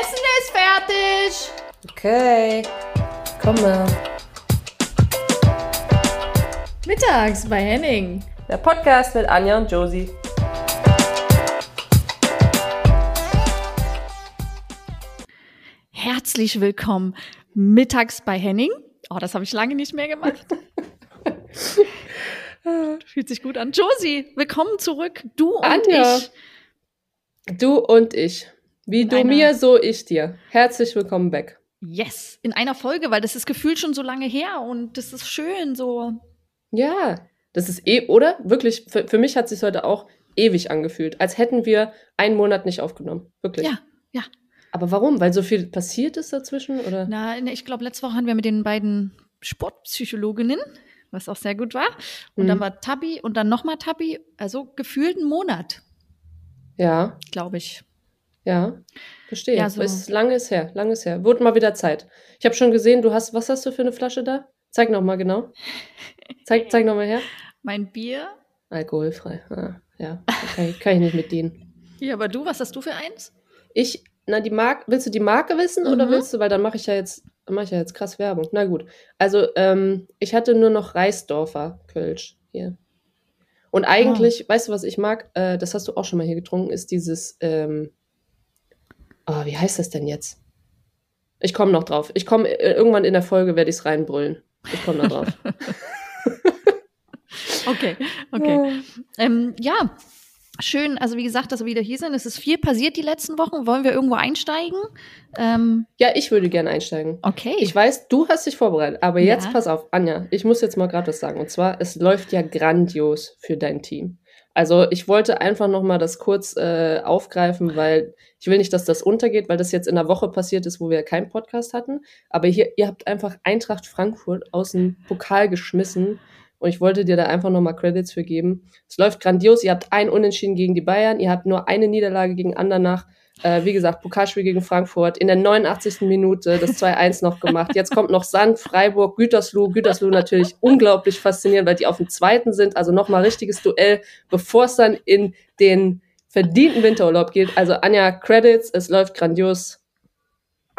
Essen ist fertig. Okay, komme. Mittags bei Henning. Der Podcast mit Anja und Josie. Herzlich willkommen mittags bei Henning. Oh, das habe ich lange nicht mehr gemacht. Fühlt sich gut an. Josie, willkommen zurück. Du und Anja. ich. Du und ich. Wie In du mir, so ich dir. Herzlich willkommen back. Yes, in einer Folge, weil das ist gefühlt schon so lange her und das ist schön so. Ja, das ist eh, oder? Wirklich, für, für mich hat sich heute auch ewig angefühlt, als hätten wir einen Monat nicht aufgenommen. Wirklich. Ja, ja. Aber warum? Weil so viel passiert ist dazwischen? Oder? Na, ne, ich glaube, letzte Woche hatten wir mit den beiden Sportpsychologinnen, was auch sehr gut war. Und Mhm. dann war Tabi und dann nochmal Tabi. Also gefühlt einen Monat, Ja, glaube ich. Ja. Verstehe. Ja, so. Ist lange ist her, lange ist her. Wurde mal wieder Zeit. Ich habe schon gesehen, du hast, was hast du für eine Flasche da? Zeig noch mal genau. Zeig, zeig noch mal her. Mein Bier. Alkoholfrei. Ah, ja, okay, kann ich nicht mit dienen. Ja, aber du, was hast du für eins? Ich, na, die Marke, willst du die Marke wissen oder Mhm. willst du, weil dann mache ich ja jetzt, mache ich ja jetzt krass Werbung. Na gut. Also, ähm, ich hatte nur noch Reisdorfer Kölsch hier. Und eigentlich, weißt du, was ich mag? Äh, das hast du auch schon mal hier getrunken, ist dieses, ähm, oh, wie heißt das denn jetzt? Ich komme noch drauf. Ich komme, äh, irgendwann in der Folge werde ich es reinbrüllen. Ich komme noch drauf. Okay, okay. Ähm, ja, schön. Also wie gesagt, dass wir wieder hier sind. Es ist viel passiert die letzten Wochen. Wollen wir irgendwo einsteigen? Ähm, Ja, ich würde gerne einsteigen. okay. Ich weiß, du hast dich vorbereitet, aber jetzt Ja. pass auf, Anja, ich muss jetzt mal gerade was sagen. Und zwar, es läuft ja grandios für dein Team. Also ich wollte einfach noch mal das kurz äh, aufgreifen, weil ich will nicht, dass das untergeht, weil das jetzt in der Woche passiert ist, wo wir keinen Podcast hatten. Aber hier, ihr habt einfach Eintracht Frankfurt aus dem Pokal geschmissen. Und ich wollte dir da einfach noch mal Credits für geben. Es läuft grandios. Ihr habt ein Unentschieden gegen die Bayern. Ihr habt nur eine Niederlage gegen Andernach. Äh, wie gesagt, Pokalspiel gegen Frankfurt. In der 89. Minute das 2-1 noch gemacht. Jetzt kommt noch Sand, Freiburg, Gütersloh. Gütersloh natürlich unglaublich faszinierend, weil die auf dem zweiten sind. Also nochmal richtiges Duell, bevor es dann in den verdienten Winterurlaub geht. Also Anja, Credits, es läuft grandios.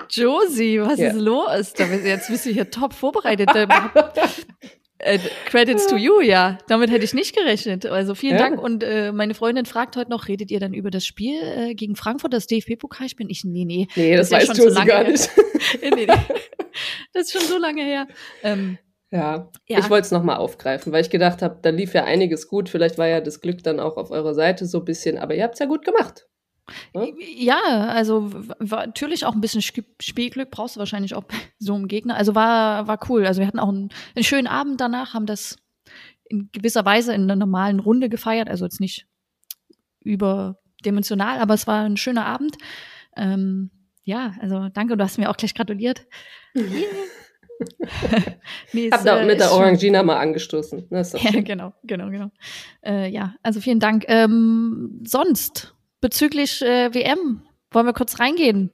Josie, was Ja. ist los? Jetzt bist du hier top vorbereitet. Äh, Credits to you, ja. Damit hätte ich nicht gerechnet. Also vielen Ja. Dank. Und äh, meine Freundin fragt heute noch, redet ihr dann über das Spiel äh, gegen Frankfurt, das DFB-Pokalspiel? Ich, nee, nee. Nee, das, Das ist ja schon so gar her. nicht. nee, nee. Das ist schon so lange her. Ähm, Ja, Ja. ich wollte es nochmal aufgreifen, weil ich gedacht habe, da lief ja einiges gut. Vielleicht war ja das Glück dann auch auf eurer Seite so ein bisschen, aber ihr habt es ja gut gemacht. Ne? Ja, also natürlich auch ein bisschen Sp- Spielglück brauchst du wahrscheinlich auch bei so einem Gegner. Also war, war cool. Also wir hatten auch einen, einen schönen Abend danach, haben das in gewisser Weise in einer normalen Runde gefeiert. Also jetzt nicht überdimensional, aber es war ein schöner Abend. Ähm, ja, also danke, du hast mir auch gleich gratuliert. nee, Ich habe es, da äh, mit der schon- Orangina mal angestoßen. Ja, genau, genau, genau. Äh, ja, also vielen Dank. Ähm, sonst, bezüglich äh, WM, wollen wir kurz reingehen?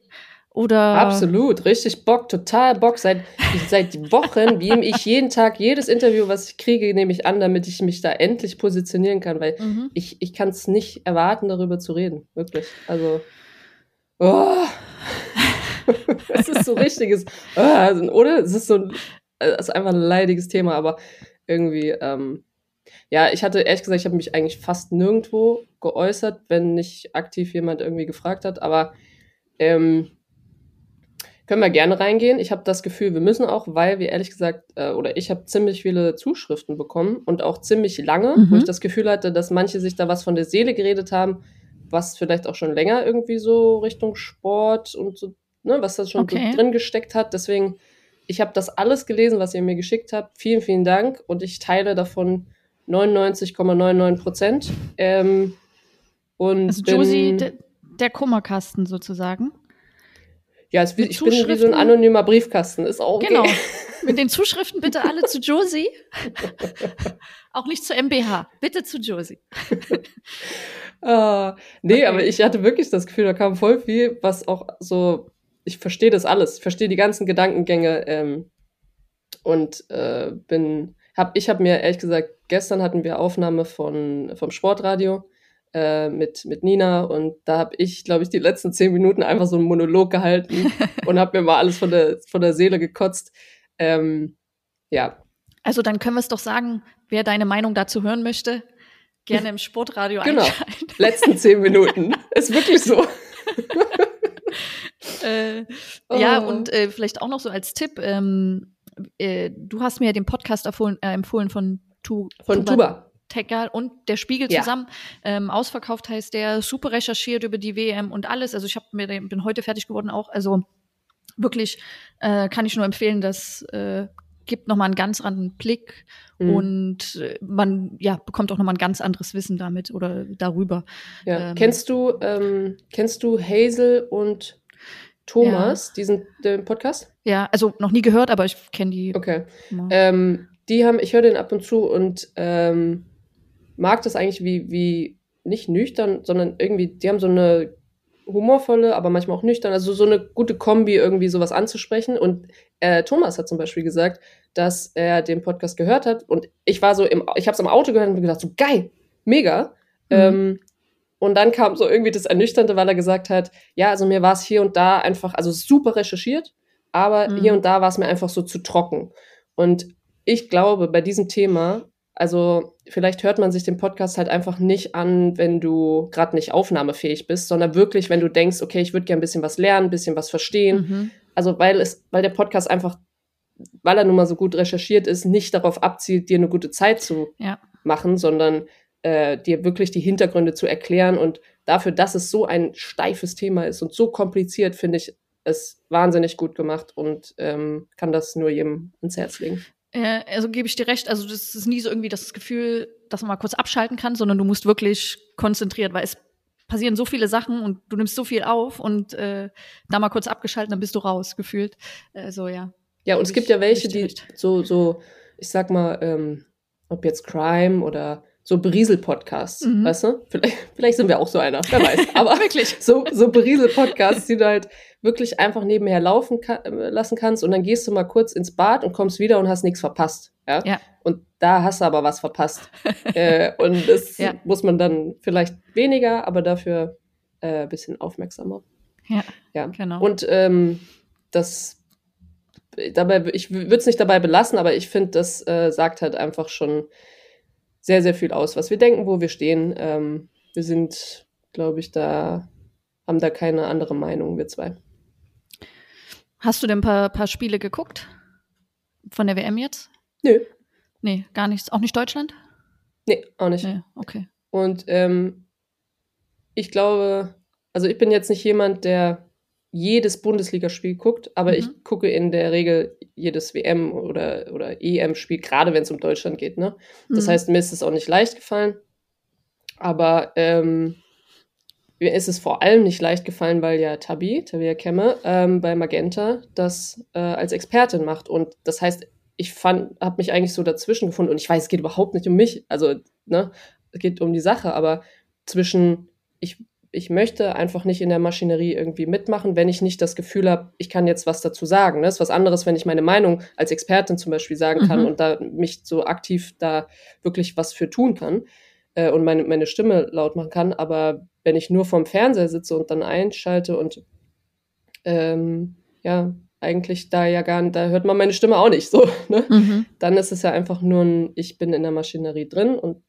Oder Absolut, richtig Bock, total Bock. Seit, seit Wochen nehme ich jeden Tag jedes Interview, was ich kriege, nehme ich an, damit ich mich da endlich positionieren kann, weil Mhm. ich, ich kann es nicht erwarten, darüber zu reden. Wirklich. Also, oh. es ist so richtiges, oh, also, oder? Es ist so ein, es ist einfach ein leidiges Thema, aber irgendwie, ähm, ja, ich hatte ehrlich gesagt, ich habe mich eigentlich fast nirgendwo geäußert, wenn nicht aktiv jemand irgendwie gefragt hat, aber ähm, können wir gerne reingehen. Ich habe das Gefühl, wir müssen auch, weil wir ehrlich gesagt, äh, oder ich habe ziemlich viele Zuschriften bekommen und auch ziemlich lange, Mhm. wo ich das Gefühl hatte, dass manche sich da was von der Seele geredet haben, was vielleicht auch schon länger irgendwie so Richtung Sport und so, ne, was da schon Okay. so drin gesteckt hat. Deswegen, ich habe das alles gelesen, was ihr mir geschickt habt. Vielen, vielen Dank und ich teile davon 99,99 Prozent. Ähm, und also Josie, de, der Kummerkasten sozusagen. ja, es, ich bin wie so ein anonymer Briefkasten. Ist auch okay. Genau. Mit den Zuschriften bitte alle zu Josie. Auch nicht zu MBH. Bitte zu Josie. Ah, nee, Okay. aber ich hatte wirklich das Gefühl, da kam voll viel, was auch so, ich verstehe das alles, ich verstehe die ganzen Gedankengänge ähm, und äh, bin, hab, ich habe mir ehrlich gesagt, gestern hatten wir Aufnahme von, vom Sportradio äh, mit, mit Nina und da habe ich, glaube ich, die letzten zehn Minuten einfach so einen Monolog gehalten und habe mir mal alles von der, von der Seele gekotzt. Ähm, ja. Also dann können wir es doch sagen, wer deine Meinung dazu hören möchte, gerne im Sportradio genau. einschalten. Letzten zehn Minuten. Ist wirklich so. äh, oh. Ja, und äh, vielleicht auch noch so als Tipp, ähm, äh, du hast mir ja den Podcast empfohlen, äh, empfohlen von, tu, von Tuba. Tuba. Tecker und der Spiegel ja. zusammen. Ähm, ausverkauft heißt der, super recherchiert über die WM und alles. Also ich hab mir den, bin heute fertig geworden auch. Also wirklich äh, kann ich nur empfehlen, das äh, gibt nochmal einen ganz anderen Blick mhm. und äh, man ja bekommt auch nochmal ein ganz anderes Wissen damit oder darüber. Ja. Ähm, kennst du ähm, kennst du Hazel und Thomas, ja. diesen den Podcast? Ja, also noch nie gehört, aber ich kenne die. Okay. Ähm, die haben, ich höre den ab und zu und ähm, mag das eigentlich wie, wie nicht nüchtern, sondern irgendwie, die haben so eine humorvolle, aber manchmal auch nüchtern, also so eine gute Kombi, irgendwie sowas anzusprechen. Und äh, Thomas hat zum Beispiel gesagt, dass er den Podcast gehört hat und ich war so im, ich habe es im Auto gehört und mir gedacht, so geil, mega. Mhm. Ähm, und dann kam so irgendwie das Ernüchternde, weil er gesagt hat, ja, also mir war es hier und da einfach, also super recherchiert, aber mhm. hier und da war es mir einfach so zu trocken. Und ich glaube, bei diesem Thema also vielleicht hört man sich den Podcast halt einfach nicht an, wenn du gerade nicht aufnahmefähig bist, sondern wirklich, wenn du denkst, okay, ich würde gerne ein bisschen was lernen, ein bisschen was verstehen. Mhm. Also weil es, weil der Podcast einfach, weil er nun mal so gut recherchiert ist, nicht darauf abzielt, dir eine gute Zeit zu ja. machen, sondern äh, dir wirklich die Hintergründe zu erklären. Und dafür, dass es so ein steifes Thema ist und so kompliziert, finde ich es wahnsinnig gut gemacht und ähm, kann das nur jedem ins Herz legen. Äh, also gebe ich dir recht, also das ist nie so irgendwie das Gefühl, dass man mal kurz abschalten kann, sondern du musst wirklich konzentriert, weil es passieren so viele Sachen und du nimmst so viel auf und äh, da mal kurz abgeschaltet, dann bist du raus, gefühlt. Äh, so, ja. Ja, und es gibt ja welche, die so, so, ich sag mal, ähm, ob jetzt Crime oder so Beriesel-Podcasts, mhm. weißt du? Vielleicht, vielleicht sind wir auch so einer, wer weiß. Aber wirklich, so, so Beriesel-Podcasts, die du halt wirklich einfach nebenher laufen kann, äh, lassen kannst und dann gehst du mal kurz ins Bad und kommst wieder und hast nichts verpasst. Ja? ja. Und da hast du aber was verpasst. äh, und das ja. muss man dann vielleicht weniger, aber dafür äh, bisschen aufmerksamer. Ja, ja. genau. Und ähm, das dabei, ich würde es nicht dabei belassen, aber ich finde, das äh, sagt halt einfach schon sehr, sehr viel aus, was wir denken, wo wir stehen. Ähm, wir sind, glaube ich, da, haben da keine andere Meinung, wir zwei. Hast du denn ein paar, paar Spiele geguckt? Von der WM jetzt? Nö. Nee, gar nichts. Auch nicht Deutschland? Nee, auch nicht. Nee, okay. Und ähm, ich glaube, also ich bin jetzt nicht jemand, der jedes Bundesligaspiel guckt, aber mhm. ich gucke in der Regel jedes WM oder, oder EM-Spiel, gerade wenn es um Deutschland geht. Ne? Das mhm. heißt, mir ist es auch nicht leicht gefallen. Aber ähm, mir ist es vor allem nicht leicht gefallen, weil ja Tabi, Tabia Kemme, ähm, bei Magenta das äh, als Expertin macht. Und das heißt, ich fand, habe mich eigentlich so dazwischen gefunden. Und ich weiß, es geht überhaupt nicht um mich. Also, ne, es geht um die Sache, aber zwischen, ich ich möchte einfach nicht in der Maschinerie irgendwie mitmachen, wenn ich nicht das Gefühl habe, ich kann jetzt was dazu sagen. Das ist was anderes, wenn ich meine Meinung als Expertin zum Beispiel sagen kann mhm. und da mich so aktiv da wirklich was für tun kann äh, und meine, meine Stimme laut machen kann. Aber wenn ich nur vorm Fernseher sitze und dann einschalte und ähm, ja, eigentlich da ja gar nicht, da hört man meine Stimme auch nicht so, ne? Mhm. Dann ist es ja einfach nur ein, ich bin in der Maschinerie drin und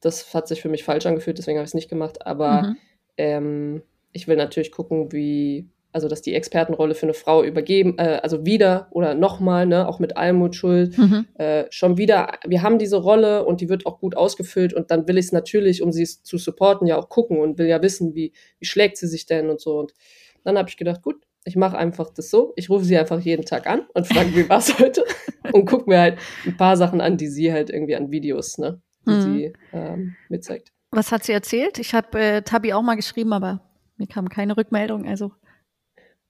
das hat sich für mich falsch angefühlt, deswegen habe ich es nicht gemacht. Aber mhm ähm, ich will natürlich gucken, wie, also dass die Expertenrolle für eine Frau übergeben, äh, also wieder oder nochmal, ne, auch mit Almut Schuld, mhm. äh, schon wieder, wir haben diese Rolle und die wird auch gut ausgefüllt und dann will ich es natürlich, um sie zu supporten, ja auch gucken und will ja wissen, wie, wie schlägt sie sich denn und so. Und dann habe ich gedacht, gut, ich mache einfach das so. Ich rufe sie einfach jeden Tag an und frage, wie war es heute? und gucke mir halt ein paar Sachen an, die sie halt irgendwie an Videos, ne, die mhm. sie ähm, mitzeigt. Was hat sie erzählt? Ich habe äh, Tabi auch mal geschrieben, aber mir kam keine Rückmeldung. Also.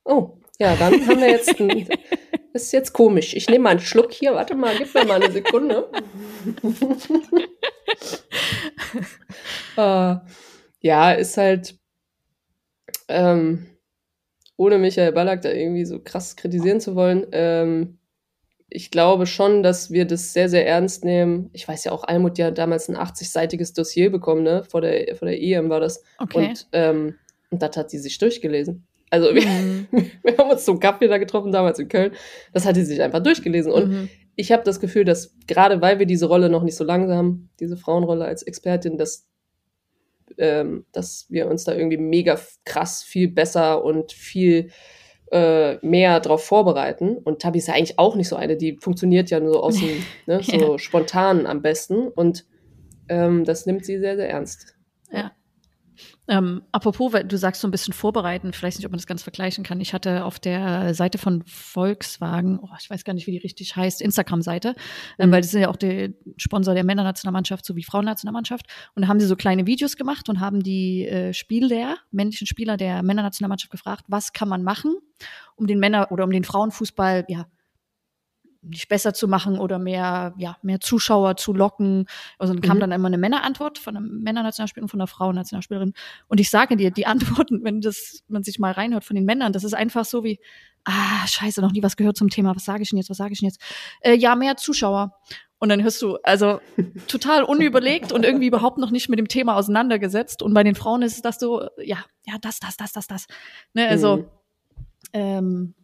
Oh, ja, dann haben wir jetzt. Ein, das ist jetzt komisch. Ich nehme mal einen Schluck hier. Warte mal, gib mir mal eine Sekunde. uh, ja, ist halt. Ähm, ohne Michael Ballack da irgendwie so krass kritisieren zu wollen. Ähm, ich glaube schon, dass wir das sehr, sehr ernst nehmen. Ich weiß ja auch, Almut ja damals ein 80-seitiges Dossier bekommen, ne? Vor der, vor der EM war das. Okay. Und, ähm, und das hat sie sich durchgelesen. Also wir, Mhm. wir haben uns zum Kaffee da getroffen, damals in Köln. Das hat sie sich einfach durchgelesen. Und Mhm. ich habe das Gefühl, dass gerade weil wir diese Rolle noch nicht so lange haben, diese Frauenrolle als Expertin, dass, ähm, dass wir uns da irgendwie mega krass viel besser und viel äh, mehr drauf vorbereiten. Und Tabi ist ja eigentlich auch nicht so eine, die funktioniert ja nur aus dem, ne, so Ja. spontan am besten. Und ähm, das nimmt sie sehr, sehr ernst. Ähm, apropos, weil du sagst so ein bisschen vorbereiten, vielleicht nicht, ob man das ganz vergleichen kann. Ich hatte auf der Seite von Volkswagen, oh, ich weiß gar nicht, wie die richtig heißt, Instagram-Seite, ähm, Mhm. weil das sind ja auch der Sponsor der Männernationalmannschaft sowie Frauennationalmannschaft. Und da haben sie so kleine Videos gemacht und haben die äh, Spieler, männlichen Spieler der Männernationalmannschaft gefragt, was kann man machen, um den Männer- oder um den Frauenfußball, ja, nicht besser zu machen oder mehr, ja, mehr Zuschauer zu locken. Also dann kam Mhm. dann immer eine Männerantwort von einem Männernationalspieler und von einer Frauennationalspielerin. Und ich sage dir, die Antworten, wenn das, man sich mal reinhört von den Männern, das ist einfach so wie, ah, scheiße, noch nie was gehört zum Thema. Was sage ich denn jetzt? Was sage ich denn jetzt? Äh, ja, mehr Zuschauer. Und dann hörst du, also total unüberlegt und irgendwie überhaupt noch nicht mit dem Thema auseinandergesetzt. Und bei den Frauen ist es das so, ja, ja, das, das, das, das, das. Ne, also, Mhm. ähm,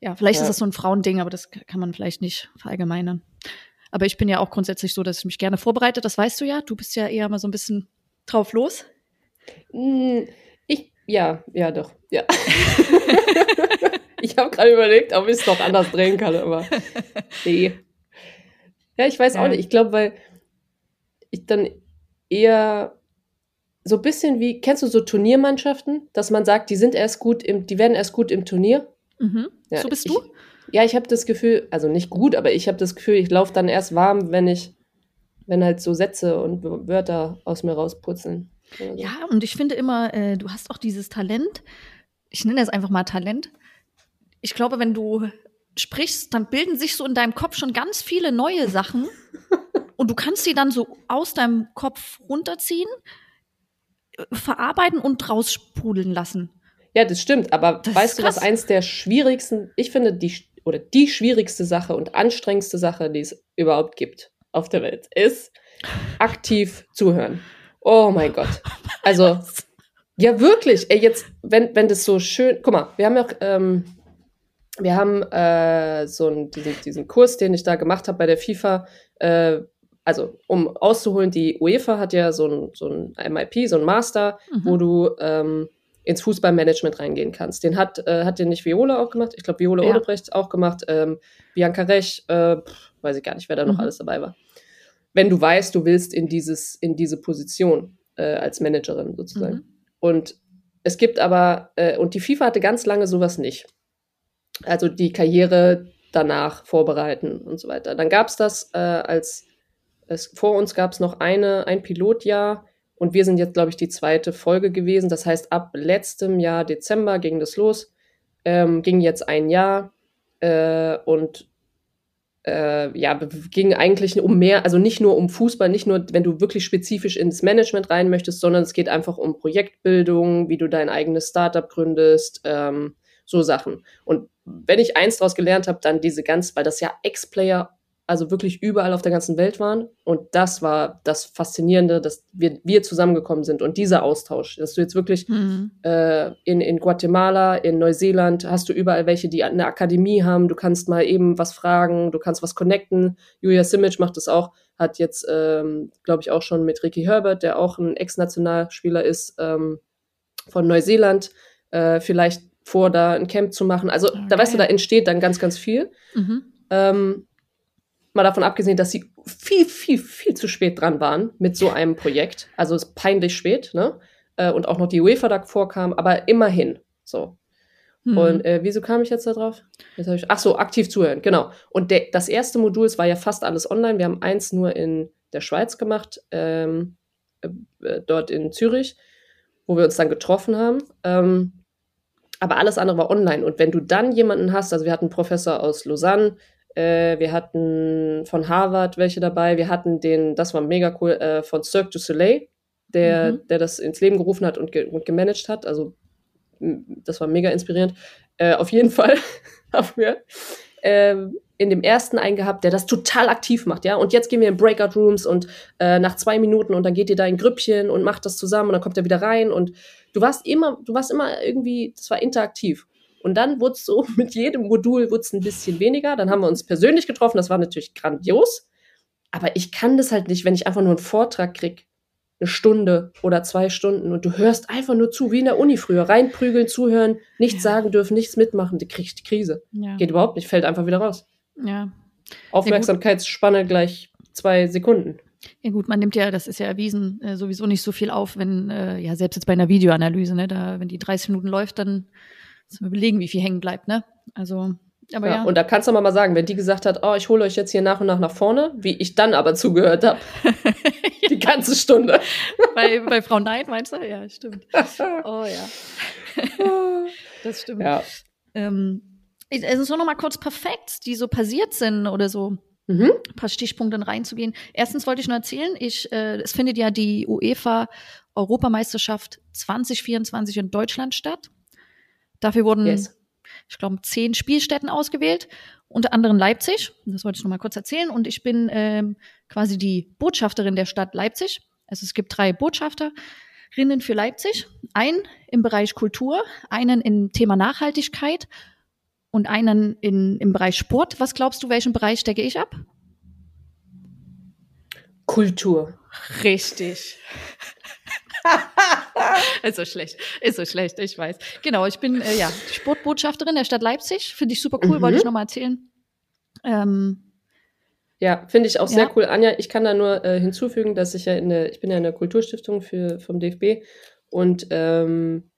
ja, vielleicht Ja. ist das so ein Frauending, aber das kann man vielleicht nicht verallgemeinern. Aber ich bin ja auch grundsätzlich so, dass ich mich gerne vorbereite, das weißt du ja. Du bist ja eher mal so ein bisschen drauf los. Mm, Ich, ja, ja, doch, ja. ich habe gerade überlegt, ob ich es noch anders drehen kann, aber nee. Ja, ich weiß Ja. auch nicht. Ich glaube, weil ich dann eher so ein bisschen wie, kennst du so Turniermannschaften, dass man sagt, die sind erst gut im, die werden erst gut im Turnier? Mhm. Ja, so bist ich, du? Ja, ich habe das Gefühl, also nicht gut, aber ich habe das Gefühl, ich laufe dann erst warm, wenn ich, wenn halt so Sätze und Wörter aus mir rausputzeln. so. Ja, und ich finde immer, äh, du hast auch dieses Talent. Ich nenne es einfach mal Talent. Ich glaube, wenn du sprichst, dann bilden sich so in deinem Kopf schon ganz viele neue Sachen. und du kannst sie dann so aus deinem Kopf runterziehen, äh, verarbeiten und raussprudeln lassen. Ja, das stimmt, aber Das weißt du, was eins der schwierigsten, ich finde, die, oder die schwierigste Sache und anstrengendste Sache, die es überhaupt gibt auf der Welt, ist aktiv zuhören. Oh mein Gott. Also, ja, wirklich. Ey, jetzt, wenn, wenn das so schön, guck mal, wir haben ja auch, ähm, wir haben äh, so einen, diesen, diesen Kurs, den ich da gemacht habe bei der FIFA, äh, also um auszuholen, die UEFA hat ja so ein, so ein MIP, so ein Master, Mhm. wo du ähm, ins Fußballmanagement reingehen kannst. Den hat, äh, hat den nicht Viola auch gemacht. Ich glaube, Viola Ja. Odebrecht auch gemacht. Ähm, Bianca Rech, äh, pff, weiß ich gar nicht, wer da noch Mhm. alles dabei war. Wenn du weißt, du willst in, dieses, in diese Position äh, als Managerin sozusagen. Mhm. Und es gibt aber, äh, und die FIFA hatte ganz lange sowas nicht. Also die Karriere danach vorbereiten und so weiter. Dann gab es das äh, als, es, vor uns gab es noch eine, ein Pilotjahr und wir sind jetzt, glaube ich, die zweite Folge gewesen. Das heißt, ab letztem Jahr Dezember ging das los, ähm, ging jetzt ein Jahr äh, und äh, ja, ging eigentlich um mehr, also nicht nur um Fußball, nicht nur, wenn du wirklich spezifisch ins Management rein möchtest, sondern es geht einfach um Projektbildung, wie du dein eigenes Startup gründest, ähm, so Sachen. Und wenn ich eins daraus gelernt habe, dann diese ganz, weil das ja Ex-Player also wirklich überall auf der ganzen Welt waren. Und das war das Faszinierende, dass wir, wir zusammengekommen sind und dieser Austausch, dass du jetzt wirklich Mhm. äh, in, in Guatemala, in Neuseeland hast du überall welche, die eine Akademie haben. Du kannst mal eben was fragen, du kannst was connecten. Julia Simic macht das auch, hat jetzt, ähm, glaube ich, auch schon mit Ricky Herbert, der auch ein Ex-Nationalspieler ist, ähm, von Neuseeland, äh, vielleicht vor, da ein Camp zu machen. Also, da weißt du, da entsteht dann ganz, ganz viel. Mhm. Ähm, mal davon abgesehen, dass sie viel, viel, viel zu spät dran waren mit so einem Projekt. Also es ist peinlich spät, ne? Äh, und auch noch die UEFA davor kam, aber immerhin. So. Mhm. Und äh, wieso kam ich jetzt da drauf? Jetzt ich, ach so, aktiv zuhören, genau. Und der, das erste Modul, es war ja fast alles online. Wir haben eins nur in der Schweiz gemacht, ähm, äh, äh, dort in Zürich, wo wir uns dann getroffen haben. Ähm, aber alles andere war online. Und wenn du dann jemanden hast, also wir hatten einen Professor aus Lausanne, äh, wir hatten von Harvard welche dabei, wir hatten den, das war mega cool, äh, von Cirque du Soleil, der, Mhm. der das ins Leben gerufen hat und, ge und gemanagt hat. Also das war mega inspirierend. Äh, auf jeden Fall haben wir ähm, in dem ersten einen gehabt, der das total aktiv macht, ja. Und jetzt gehen wir in Breakout Rooms und äh, nach zwei Minuten und dann geht ihr da in Grüppchen und macht das zusammen und dann kommt er wieder rein und du warst immer, du warst immer irgendwie, das war interaktiv. Und dann wurde es so, mit jedem Modul wurde es ein bisschen weniger. Dann haben wir uns persönlich getroffen, das war natürlich grandios. Aber ich kann das halt nicht, wenn ich einfach nur einen Vortrag krieg, eine Stunde oder zwei Stunden und du hörst einfach nur zu, wie in der Uni früher. Reinprügeln, zuhören, nichts ja. sagen dürfen, nichts mitmachen, du kriegst die Krise. Ja. Geht überhaupt nicht, fällt einfach wieder raus. Ja. Aufmerksamkeitsspanne gleich zwei Sekunden. Ja gut, man nimmt ja, das ist ja erwiesen, äh, sowieso nicht so viel auf, wenn, äh, ja, selbst jetzt bei einer Videoanalyse, ne, da, wenn die 30 Minuten läuft, dann müssen wir überlegen, wie viel hängen bleibt, ne? Also, aber ja. ja. Und da kannst du mal sagen, wenn die gesagt hat, oh, ich hole euch jetzt hier nach und nach nach vorne, wie ich dann aber zugehört habe. die ganze Stunde. bei, bei Frau Neid meinst du? Ja, stimmt. Oh ja. das stimmt. Ja. Ähm, also so nochmal kurz perfekt, die so passiert sind oder so. Mhm. Ein paar Stichpunkte reinzugehen. Erstens wollte ich nur erzählen, ich, äh, es findet ja die UEFA Europameisterschaft 2024 in Deutschland statt. Dafür wurden, yes. ich glaube, zehn Spielstätten ausgewählt, unter anderem Leipzig. Das wollte ich noch mal kurz erzählen. Und ich bin ähm, quasi die Botschafterin der Stadt Leipzig. Also es gibt drei Botschafterinnen für Leipzig. Einen im Bereich Kultur, einen im Thema Nachhaltigkeit und einen in, im Bereich Sport. Was glaubst du, welchen Bereich stecke ich ab? Kultur. Richtig. ist so schlecht, ist so schlecht, ich weiß. Genau, ich bin äh, ja Sportbotschafterin der Stadt Leipzig. Finde ich super cool, mhm. wollte ich nochmal erzählen. Ähm, ja, finde ich auch sehr ja. cool. Anja, ich kann da nur äh, hinzufügen, dass ich ja in der, ich bin ja in der Kulturstiftung für, vom DFB und ähm,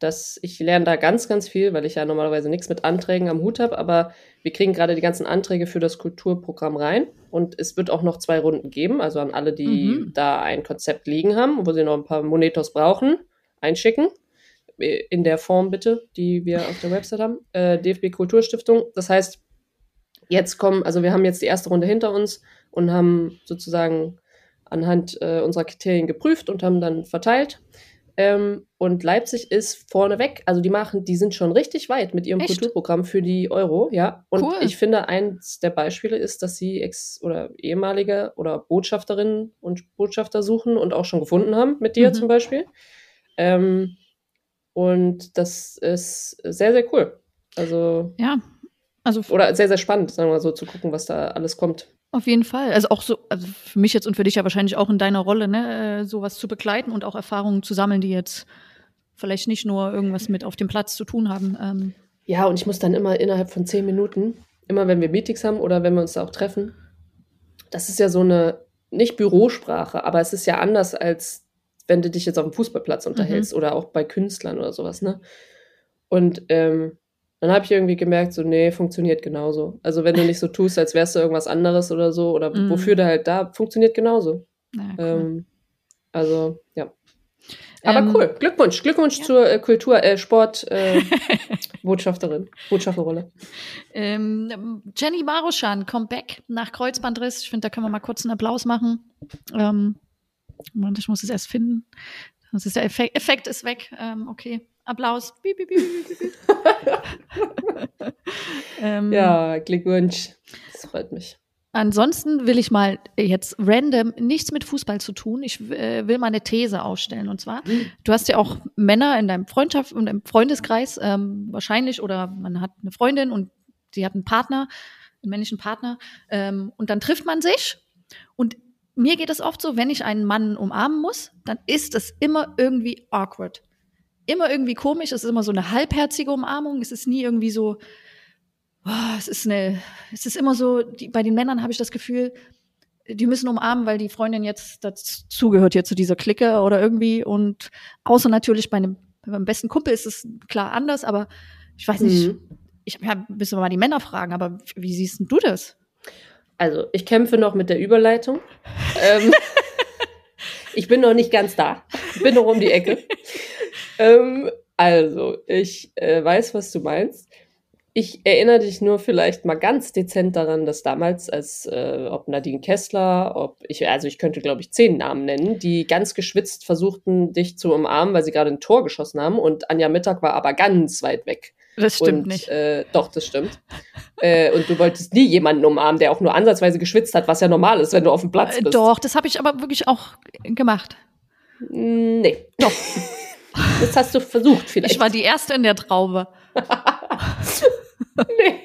dass ich lerne da ganz, ganz viel, weil ich ja normalerweise nichts mit Anträgen am Hut habe, aber wir kriegen gerade die ganzen Anträge für das Kulturprogramm rein und es wird auch noch zwei Runden geben, also an alle, die mhm. da ein Konzept liegen haben, wo sie noch ein paar Monetos brauchen, einschicken. In der Form bitte, die wir auf der Website haben, äh, DFB Kulturstiftung. Das heißt, jetzt kommen, also wir haben jetzt die erste Runde hinter uns und haben sozusagen anhand äh, unserer Kriterien geprüft und haben dann verteilt. Ähm, und Leipzig ist vorneweg, also die machen, die sind schon richtig weit mit ihrem Echt? Kulturprogramm für die Euro, ja. Und cool. ich finde, eins der Beispiele ist, dass sie ex oder ehemalige oder Botschafterinnen und Botschafter suchen und auch schon gefunden haben, mit dir mhm. zum Beispiel. Ähm, und das ist sehr, sehr cool. Also. Ja. Also oder sehr, sehr spannend, sagen wir mal so, zu gucken, was da alles kommt. Auf jeden Fall. Also auch so, also für mich jetzt und für dich ja wahrscheinlich auch in deiner Rolle, ne, äh, sowas zu begleiten und auch Erfahrungen zu sammeln, die jetzt vielleicht nicht nur irgendwas mit auf dem Platz zu tun haben. Ähm. Ja, und ich muss dann immer innerhalb von zehn Minuten, immer wenn wir Meetings haben oder wenn wir uns da auch treffen, das ist ja so eine, nicht Bürosprache, aber es ist ja anders, als wenn du dich jetzt auf dem Fußballplatz unterhältst mhm. oder auch bei Künstlern oder sowas, ne? Und ähm, dann habe ich irgendwie gemerkt, so, nee, funktioniert genauso. Also wenn du nicht so tust, als wärst du irgendwas anderes oder so, oder mm. wofür du halt da, funktioniert genauso. Ja, cool. ähm, also, ja. Aber ähm, cool. Glückwunsch. Glückwunsch ja. zur äh, Kultur, äh, Sport, äh, Botschafterin, Botschafterrolle. Ähm, Jenny Maruschan kommt back nach Kreuzbandriss. Ich finde, da können wir mal kurz einen Applaus machen. Ähm, ich muss es erst finden. Das ist der Effekt, Effekt ist weg. Ähm, okay. Applaus. Piep, piep, piep, ähm, ja, Glückwunsch. Das freut mich. Ansonsten will ich mal jetzt random nichts mit Fußball zu tun. Ich äh, will mal eine These ausstellen. Und zwar, mhm. du hast ja auch Männer in deinem Freundschaft und im Freundeskreis ähm, wahrscheinlich oder man hat eine Freundin und sie hat einen Partner, einen männlichen Partner. Ähm, und dann trifft man sich. Und mir geht es oft so, wenn ich einen Mann umarmen muss, dann ist es immer irgendwie awkward immer irgendwie komisch. Es ist immer so eine halbherzige Umarmung. Es ist nie irgendwie so, oh, es ist eine, es ist immer so, die, bei den Männern habe ich das Gefühl, die müssen umarmen, weil die Freundin jetzt dazugehört hier zu dieser Clique oder irgendwie. Und außer natürlich bei einem, bei meinem besten Kumpel ist es klar anders, aber ich weiß nicht, mhm. ich ja, müssen wir mal die Männer fragen, aber wie siehst du das? Also, ich kämpfe noch mit der Überleitung. ähm, ich bin noch nicht ganz da. Ich bin noch um die Ecke. Ähm, also, ich äh, weiß, was du meinst. Ich erinnere dich nur vielleicht mal ganz dezent daran, dass damals, als äh, ob Nadine Kessler, ob ich, also ich könnte, glaube ich, zehn Namen nennen, die ganz geschwitzt versuchten, dich zu umarmen, weil sie gerade ein Tor geschossen haben und Anja Mittag war aber ganz weit weg. Das stimmt und, nicht. Äh, doch, das stimmt. äh, und du wolltest nie jemanden umarmen, der auch nur ansatzweise geschwitzt hat, was ja normal ist, wenn du auf dem Platz Äh, bist. Doch, das habe ich aber wirklich auch gemacht. Nee. Doch. das hast du versucht vielleicht. Ich war die erste in der Traube. nee.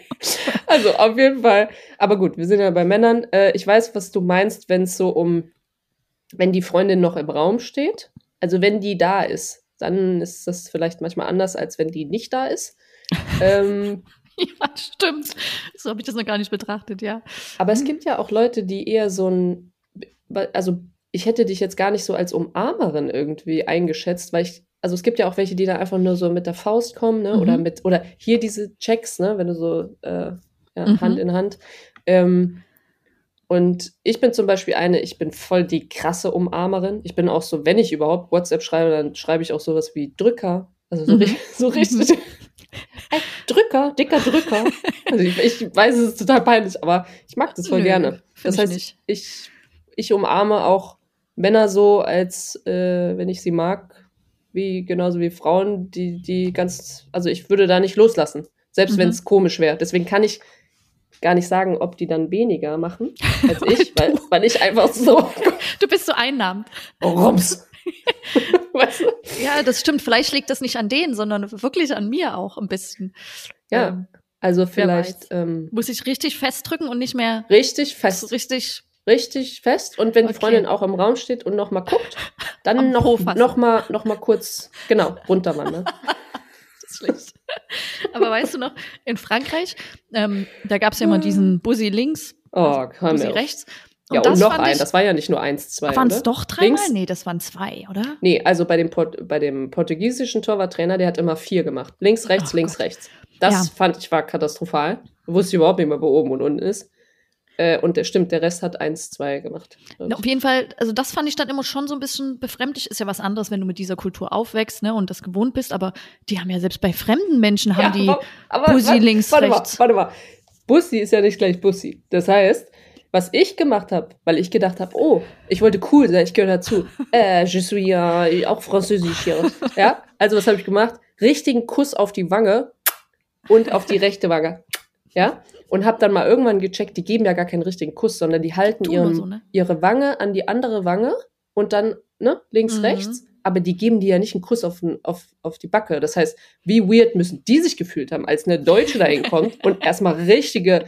Also auf jeden Fall. Aber gut, wir sind ja bei Männern. Äh, ich weiß, was du meinst, wenn es so um, wenn die Freundin noch im Raum steht. Also wenn die da ist, dann ist das vielleicht manchmal anders, als wenn die nicht da ist. ähm, Ja, stimmt. So habe ich das noch gar nicht betrachtet, ja. aber es gibt ja auch Leute, die eher so ein, also ich hätte dich jetzt gar nicht so als Umarmerin irgendwie eingeschätzt, weil ich, also es gibt ja auch welche, die da einfach nur so mit der Faust kommen, ne? Oder Mhm. mit, oder hier diese Checks, ne? Wenn du so äh, ja, Mhm. Hand in Hand. Ähm, und ich bin zum Beispiel eine, ich bin voll die krasse Umarmerin. Ich bin auch so, wenn ich überhaupt WhatsApp schreibe, dann schreibe ich auch sowas wie Drücker. Also so, Mhm. richtig, so richtig. Ey, Drücker, dicker Drücker. Also ich, ich weiß, es ist total peinlich, aber ich mag das voll Nö, gerne. Das ich heißt, nicht. ich, ich umarme auch Männer so, als äh, wenn ich sie mag, wie genauso wie Frauen, die, die ganz, also ich würde da nicht loslassen, selbst Mhm. wenn es komisch wäre. Deswegen kann ich gar nicht sagen, ob die dann weniger machen als ich, weil, weil ich einfach so Du bist so einnahmend. rums. weißt du? Ja, das stimmt. Vielleicht liegt das nicht an denen, sondern wirklich an mir auch ein bisschen. Ja, Ähm, also vielleicht ähm, muss ich richtig festdrücken und nicht mehr richtig fest, richtig. Richtig fest. Und wenn die Okay. Freundin auch im Raum steht und noch mal guckt, Am dann noch, Po fassen. noch, mal, noch mal kurz, genau, runterwandern. Das ist schlecht. Aber weißt du noch, in Frankreich, ähm, da gab es ja immer diesen Bussi links, Oh, hör Bussi auf. rechts. Ja, und das noch ein. Das war ja nicht nur eins, zwei. Waren es doch dreimal? Nee, das waren zwei, oder? Nee, also bei dem, Port bei dem portugiesischen Torwarttrainer, der hat immer vier gemacht. Links, rechts, Oh links, Gott. rechts. Das Ja. fand ich war katastrophal. Wusste ich überhaupt nicht mehr, wo oben und unten ist. Äh, und der stimmt, der Rest hat eins, zwei gemacht. ich. Auf jeden Fall, also das fand ich dann immer schon so ein bisschen befremdlich. Ist ja was anderes, wenn du mit dieser Kultur aufwächst ne, und das gewohnt bist. Aber die haben ja selbst bei fremden Menschen haben die aber- aber Bussi warte- links, warte rechts. Mal, warte mal. Bussi ist ja nicht gleich Bussi. Das heißt, was ich gemacht habe, weil ich gedacht habe, oh, ich wollte cool sein, ich gehöre dazu. äh, je suis äh, auch französisch hier. Ja, also was habe ich gemacht? Richtigen Kuss auf die Wange und auf die rechte Wange. Ja, und habe dann mal irgendwann gecheckt, die geben ja gar keinen richtigen Kuss, sondern die halten ihren, so, ne? ihre Wange an die andere Wange und dann ne, links, Mhm. rechts. Aber die geben dir ja nicht einen Kuss auf, auf, auf die Backe. Das heißt, wie weird müssen die sich gefühlt haben, als eine Deutsche da hinkommt und erstmal richtige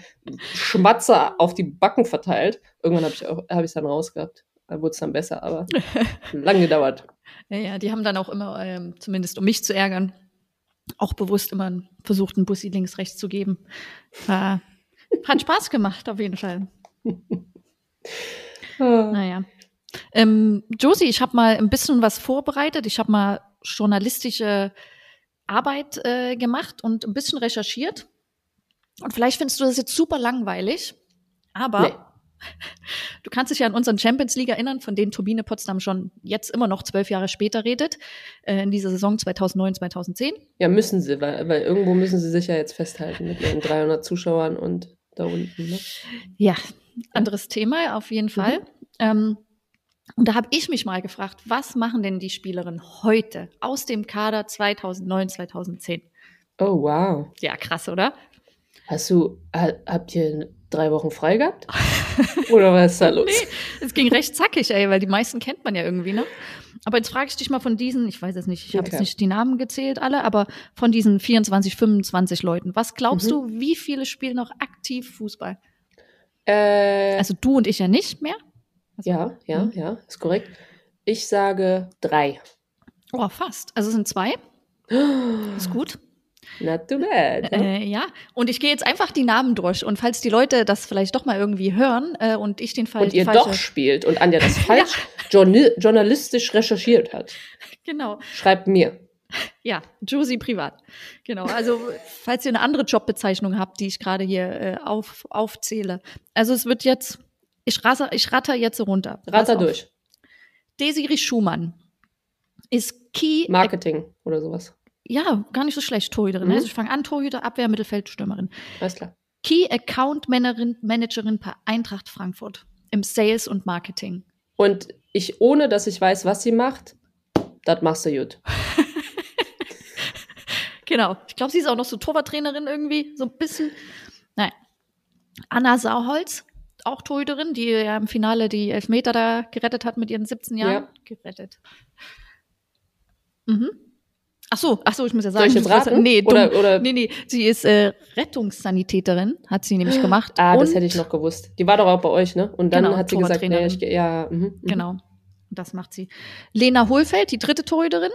Schmatzer auf die Backen verteilt. Irgendwann habe ich es hab dann rausgehabt. Da wurde es dann besser, aber lang gedauert. Ja, ja, die haben dann auch immer, ähm, zumindest um mich zu ärgern, auch bewusst immer versucht, einen Bussi links, rechts zu geben. Äh, hat Spaß gemacht, auf jeden Fall. Ah. Naja. Ähm, Josie, ich habe mal ein bisschen was vorbereitet. Ich habe mal journalistische Arbeit äh, gemacht und ein bisschen recherchiert. Und vielleicht findest du das jetzt super langweilig, aber Nee. du kannst dich ja an unseren Champions League erinnern, von denen Turbine Potsdam schon jetzt immer noch zwölf Jahre später redet, äh, in dieser Saison 2009, 2010. Ja, müssen sie, weil, weil irgendwo müssen sie sich ja jetzt festhalten mit ihren 300 Zuschauern und da unten. Ne? Ja, anderes Thema auf jeden Fall. Ähm, und da habe ich mich mal gefragt, was machen denn die Spielerinnen heute aus dem Kader 2009, 2010? Oh, wow. Ja, krass, oder? Hast du, ha, habt ihr drei Wochen frei gehabt? Oder was ist da los? Nee, es ging recht zackig, ey, weil die meisten kennt man ja irgendwie, ne? Aber jetzt frage ich dich mal von diesen, ich weiß jetzt nicht, ich habe Okay. jetzt nicht die Namen gezählt alle, aber von diesen 24, 25 Leuten, was glaubst Mhm. du, wie viele spielen noch aktiv Fußball? Äh, Also du und ich ja nicht mehr. Also, ja, ja, Mhm. ja, ist korrekt. Ich sage drei. Oh, fast. Also es sind zwei. Ist gut. Not too bad. ne? Äh, ja, und ich gehe jetzt einfach die Namen durch. Und falls die Leute das vielleicht doch mal irgendwie hören äh, und ich den Fall und ihr falsche, doch spielt und Anja das falsch journi journalistisch recherchiert hat, genau, schreibt mir. ja, Josie privat, genau. Also falls ihr eine andere Jobbezeichnung habt, die ich gerade hier äh, auf, aufzähle. Also es wird jetzt, ich ratter, ich ratter jetzt runter. Ratter durch. Desiree Schumann ist Key. Marketing oder sowas. Ja, gar nicht so schlecht, Torhüterin. Mhm. Also ich fange an, Torhüter, Abwehr, Mittelfeld, Stürmerin. Alles klar. Key Account Managerin, Managerin bei Eintracht Frankfurt im Sales und Marketing. Und ich, ohne dass ich weiß, was sie macht, das machst du gut. Genau. Ich glaube, sie ist auch noch so Torwarttrainerin irgendwie, so ein bisschen. Nein. Anna Sauholz, auch Torhüterin, die ja im Finale die Elfmeter da gerettet hat mit ihren 17 Jahren. Ja. Gerettet. Mhm. Ach so, ach so, ich muss ja Soll sagen. ich jetzt raten? Nee, dumm. Oder- oder- nee, nee, sie ist äh, Rettungssanitäterin, hat sie nämlich gemacht. Ah, das hätte ich noch gewusst. Die war doch auch bei euch, ne? Und dann Genau, hat sie gesagt, nee, ich ja, mhm, mhm. Genau. Das macht sie. Lena Hohlfeld, die dritte Torhüterin.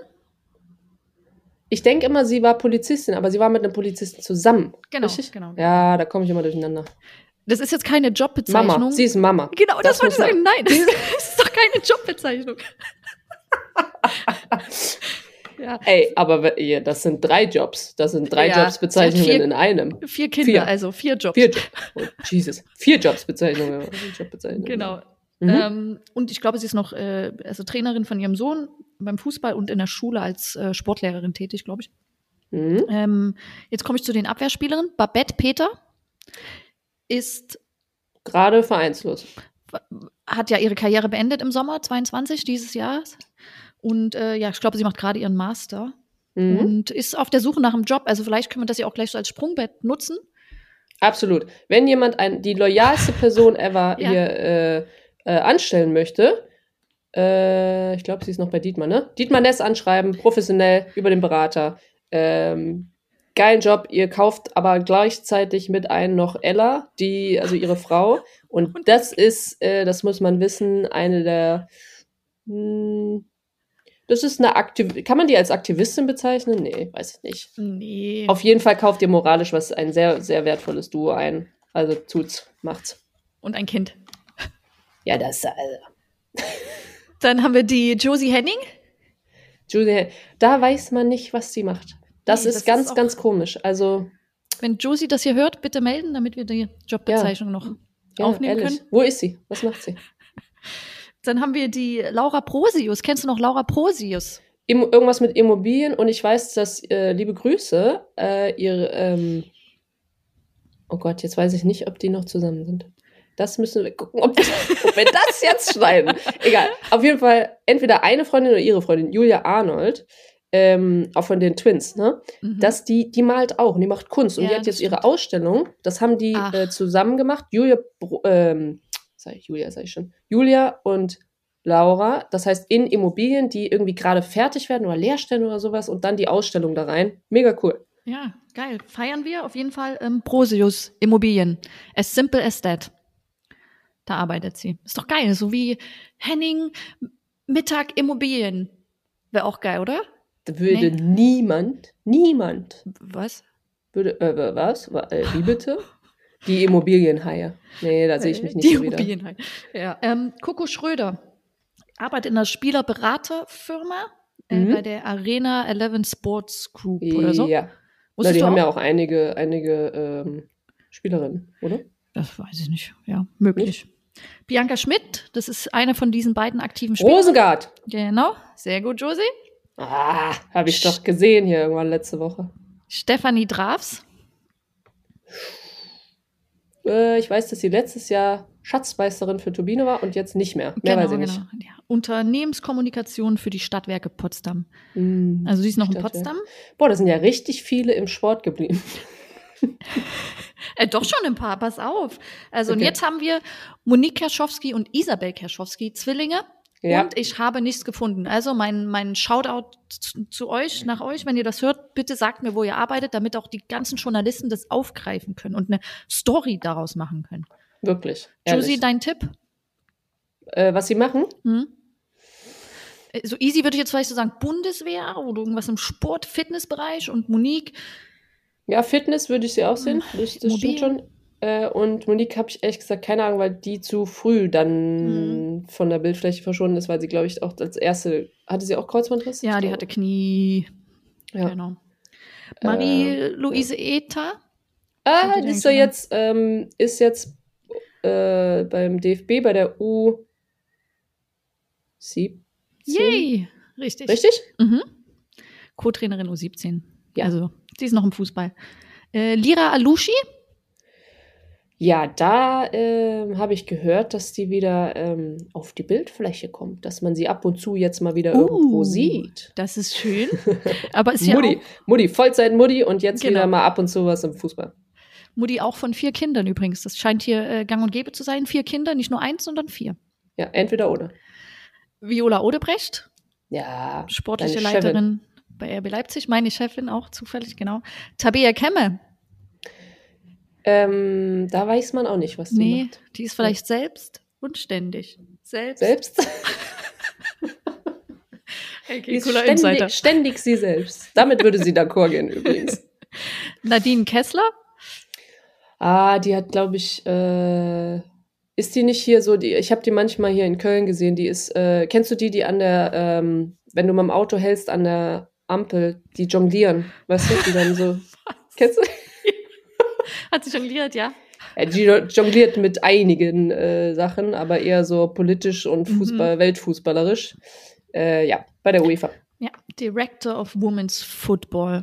Ich denke immer, sie war Polizistin, aber sie war mit einem Polizisten zusammen. Genau, Richtig? genau. Ja, da komme ich immer durcheinander. Das ist jetzt keine Jobbezeichnung. Mama, sie ist Mama. Genau, das, Das wollte ich sagen. Nein, das ist doch keine Jobbezeichnung. ja, Ey, aber das sind drei Jobs. Das sind drei Ja, Jobsbezeichnungen vier- in einem. vier Kinder, Vier. also vier Jobs. Vier Jobs. Oh, Jesus. Vier Jobsbezeichnungen. Jobbezeichnungen. Genau. Mhm. Ähm, und ich glaube, sie ist noch äh, also Trainerin von ihrem Sohn beim Fußball und in der Schule als äh, Sportlehrerin tätig, glaube ich. Mhm. Ähm, jetzt komme ich zu den Abwehrspielerinnen. Babette Peter ist Gerade vereinslos. hat ja ihre Karriere beendet im Sommer 22 dieses Jahres. Und äh, ja, ich glaube, sie macht gerade ihren Master Mhm. und ist auf der Suche nach einem Job. Also vielleicht können wir das ja auch gleich so als Sprungbett nutzen. Absolut. Wenn jemand ein, die loyalste Person ever Ja. hier äh, äh, anstellen möchte, äh, ich glaube, sie ist noch bei Dietmar, ne? Dietmar Ness anschreiben, professionell über den Berater. Ähm, geilen Job. Ihr kauft aber gleichzeitig mit ein noch Ella, die, also ihre Frau. Und das ist, äh, das muss man wissen, eine der. Mh, das ist eine Aktiv Kann man die als Aktivistin bezeichnen? Nee, weiß ich nicht. Nee. Auf jeden Fall kauft ihr moralisch was ein sehr, sehr wertvolles Duo ein. Also tut's, macht's. und ein Kind. Ja, das also. Dann haben wir die Josie Henning. Julie, da weiß man nicht, was sie macht. Das Nee, ist das ganz, ist ganz komisch. Also, Wenn Josie das hier hört, bitte melden, damit wir die Jobbezeichnung noch ja, aufnehmen ehrlich. können. Wo ist sie? Was macht sie? Dann haben wir die Laura Prosius. Kennst du noch Laura Prosius? Immo irgendwas mit Immobilien und ich weiß, dass, äh, liebe Grüße, äh, ihre, ähm, oh Gott, jetzt weiß ich nicht, ob die noch zusammen sind. Das müssen wir gucken, ob, ob wir das jetzt schneiden. Egal. Auf jeden Fall entweder eine Freundin oder ihre Freundin, Julia Arnold, ähm, auch von den Twins, ne? Mhm. dass die, die malt auch und die macht Kunst. Und Ja, die hat jetzt ihre stimmt. Ausstellung, das haben die äh, zusammen gemacht. Julia, ähm, sag ich, Julia, sag ich schon. Julia und Laura, das heißt in Immobilien, die irgendwie gerade fertig werden oder leer stellen oder sowas und dann die Ausstellung da rein. Mega cool. Ja, geil. Feiern wir auf jeden Fall ähm, Prosius Immobilien. As simple as that. Da arbeitet sie. Ist doch geil. So wie Henning Mittag Immobilien. Wäre auch geil, oder? Da würde Nee. niemand, niemand, Was? würde, äh, was? Wa- Äh, wie bitte? Die Immobilienhaie. Nee, da sehe ich mich nicht Die so wieder. Immobilien. Ja. Ähm, Coco Schröder arbeitet in einer Spielerberaterfirma äh, Mhm. bei der Arena 11 Sports Group oder so. Ja. Na, die haben auch? ja auch einige, einige ähm, Spielerinnen, oder? Das weiß ich nicht. Ja, möglich. Bianca Schmidt, das ist eine von diesen beiden aktiven Spielern. Rosengard. Genau, sehr gut, Josie. Ah, habe ich doch gesehen hier irgendwann letzte Woche. Stefanie Drafs. Äh, ich weiß, dass sie letztes Jahr Schatzmeisterin für Turbine war und jetzt nicht mehr. Mehr weiß ich nicht. Ja. Unternehmenskommunikation für die Stadtwerke Potsdam. Hm. Also sie ist noch in Stadtwerke. Potsdam. Boah, da sind ja richtig viele im Sport geblieben. Äh, doch schon ein paar, pass auf. Also und Okay. jetzt haben wir Monique Kerschowski und Isabel Kerschowski, Zwillinge. Ja. Und ich habe nichts gefunden. Also mein, mein Shoutout zu, zu euch, nach euch, wenn ihr das hört, bitte sagt mir, wo ihr arbeitet, damit auch die ganzen Journalisten das aufgreifen können und eine Story daraus machen können. Wirklich. Josie, ehrlich. dein Tipp? Äh, was sie machen? Hm? Äh, So easy würde ich jetzt vielleicht so sagen, Bundeswehr oder irgendwas im Sport, Fitnessbereich und Monique. Ja, Fitness würde ich sie auch sehen. Das, das stimmt schon. Äh, und Monique habe ich ehrlich gesagt keine Ahnung, weil die zu früh dann Mhm. von der Bildfläche verschwunden ist, weil sie, glaube ich, auch als erste. Hatte sie auch Kreuzbandriss? Ja, die hatte Knie. Ja. Genau. Marie-Louise Ether. Ah, Hat die die ist ja jetzt, ähm, ist jetzt äh, beim DFB bei der U 17. Yay! Richtig. Richtig? Mhm. Co-Trainerin U17. Ja. Also, sie ist noch im Fußball. Äh, Lira Alushi. Ja, da ähm, habe ich gehört, dass die wieder ähm, auf die Bildfläche kommt, dass man sie ab und zu jetzt mal wieder irgendwo Uh, sieht. Das ist schön. Aber ist ja Mutti, auch, Mutti, Vollzeit-Mutti und jetzt Genau. wieder mal ab und zu was im Fußball. Mutti auch von vier Kindern übrigens. Das scheint hier äh, gang und gäbe zu sein. Vier Kinder, nicht nur eins, sondern vier. Ja, entweder oder. Viola Odebrecht, Ja, sportliche. Leiterin bei RB Leipzig, meine Chefin auch zufällig, genau. Tabea Kemme, Ähm, da weiß man auch nicht, was die nee, macht. die ist vielleicht selbst und ständig. Selbst. Selbst? Okay, Die ist cooler Insider. ständig, ständig sie selbst. Damit würde sie d'accord gehen übrigens. Nadine Kessler, Ah, die hat, glaube ich, äh, ist die nicht hier so, die, ich habe die manchmal hier in Köln gesehen, die ist, äh, kennst du die, die an der, ähm, wenn du mit dem Auto hältst an der Ampel, die jonglieren, weißt du, die dann so, kennst du? Hat sie jongliert, ja? Die jo- jongliert mit einigen äh, Sachen, aber eher so politisch und Mhm. Fußball, weltfußballerisch. Äh, ja, bei der UEFA. Ja, Director of Women's Football.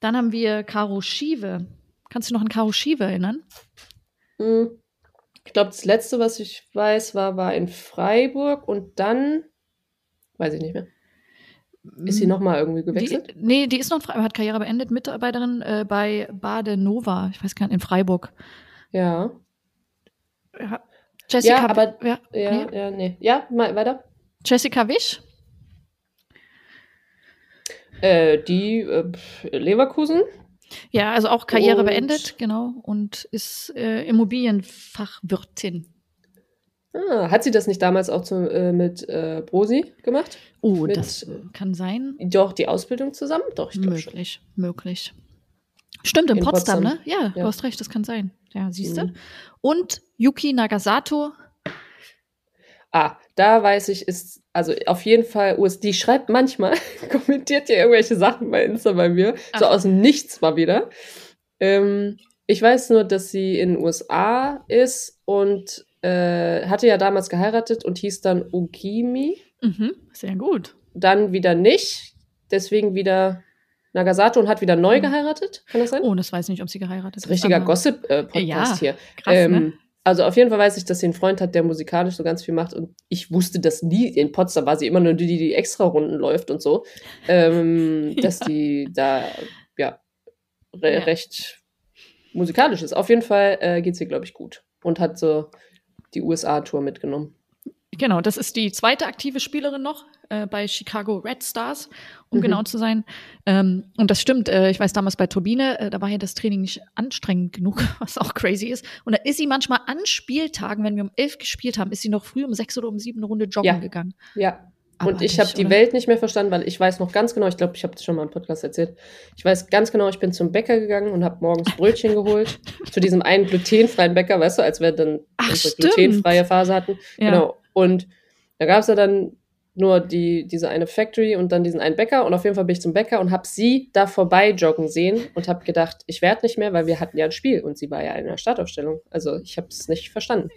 Dann haben wir Caro Schiewe. Kannst du noch an Caro Schiewe erinnern? Hm. Ich glaube, das letzte, was ich weiß, war, war in Freiburg und dann, weiß ich nicht mehr. Ist sie nochmal irgendwie gewechselt? Die, nee, die ist noch Freiburg, hat Karriere beendet, Mitarbeiterin äh, bei Bade Nova, ich weiß gar nicht, in Freiburg. Ja. Ja. Jessica, Ja, aber- ja, Ja, nee. ja, nee. Ja, mal weiter. Jessica Wisch, Äh, die äh, Leverkusen. ja, also auch Karriere Und- beendet, genau, und ist äh, Immobilienfachwirtin. Ah, hat sie das nicht damals auch zu, äh, mit äh, Brosi gemacht? Oh, Mit- das kann sein. Doch, die Ausbildung zusammen? Doch, ich glaube schon. Möglich, möglich. Stimmt, in, In Potsdam, Potsdam. ne? Ja, du Ja. hast recht, das kann sein. Ja, siehst du. Mhm. Und Yuki Nagasato, Ah, da weiß ich, ist, also auf jeden Fall US, die schreibt manchmal, kommentiert ja irgendwelche Sachen bei Insta bei mir, so Ach. aus dem Nichts mal wieder. Ähm, ich weiß nur, dass sie in den USA ist und äh, hatte ja damals geheiratet und hieß dann Ogimi. mhm, sehr gut. dann wieder nicht, deswegen wieder Nagasato und hat wieder neu Mhm. geheiratet. Kann das sein? Oh, das weiß ich nicht, ob sie geheiratet das ist richtiger Gossip-Podcast Ja, hier. Krass, ähm, ne? Also auf jeden Fall weiß ich, dass sie einen Freund hat, der musikalisch so ganz viel macht und ich wusste das nie. In Potsdam war sie immer nur die, die die Extra-Runden läuft und so. Ähm, Dass Ja. die da, ja, re Ja. recht musikalisch ist. Auf jeden Fall äh, geht sie, glaube ich, gut und hat so die USA-Tour mitgenommen. Genau, das ist die zweite aktive Spielerin noch äh, bei Chicago Red Stars, um Mhm. genau zu sein. Ähm, und das stimmt, äh, ich weiß damals bei Turbine, äh, da war ja das Training nicht anstrengend genug, was auch crazy ist. Und da ist sie manchmal an Spieltagen, wenn wir um elf gespielt haben, ist sie noch früh um sechs oder um sieben eine Runde joggen Ja. gegangen. Ja, und Abartig, ich habe die? Welt nicht mehr verstanden, weil ich weiß noch ganz genau, ich glaube, ich habe das schon mal im Podcast erzählt. Ich weiß ganz genau, ich bin zum Bäcker gegangen und habe morgens Brötchen geholt. Zu diesem einen glutenfreien Bäcker, weißt du, als wir dann Ach, unsere stimmt. glutenfreie Phase hatten. Ja. Genau. Und da gab es ja dann nur die, diese eine Factory und dann diesen einen Bäcker. Und auf jeden Fall bin ich zum Bäcker und habe sie da vorbei joggen sehen und habe gedacht, ich werde nicht mehr, weil wir hatten ja ein Spiel und sie war ja in der Startaufstellung. Also ich habe es nicht verstanden.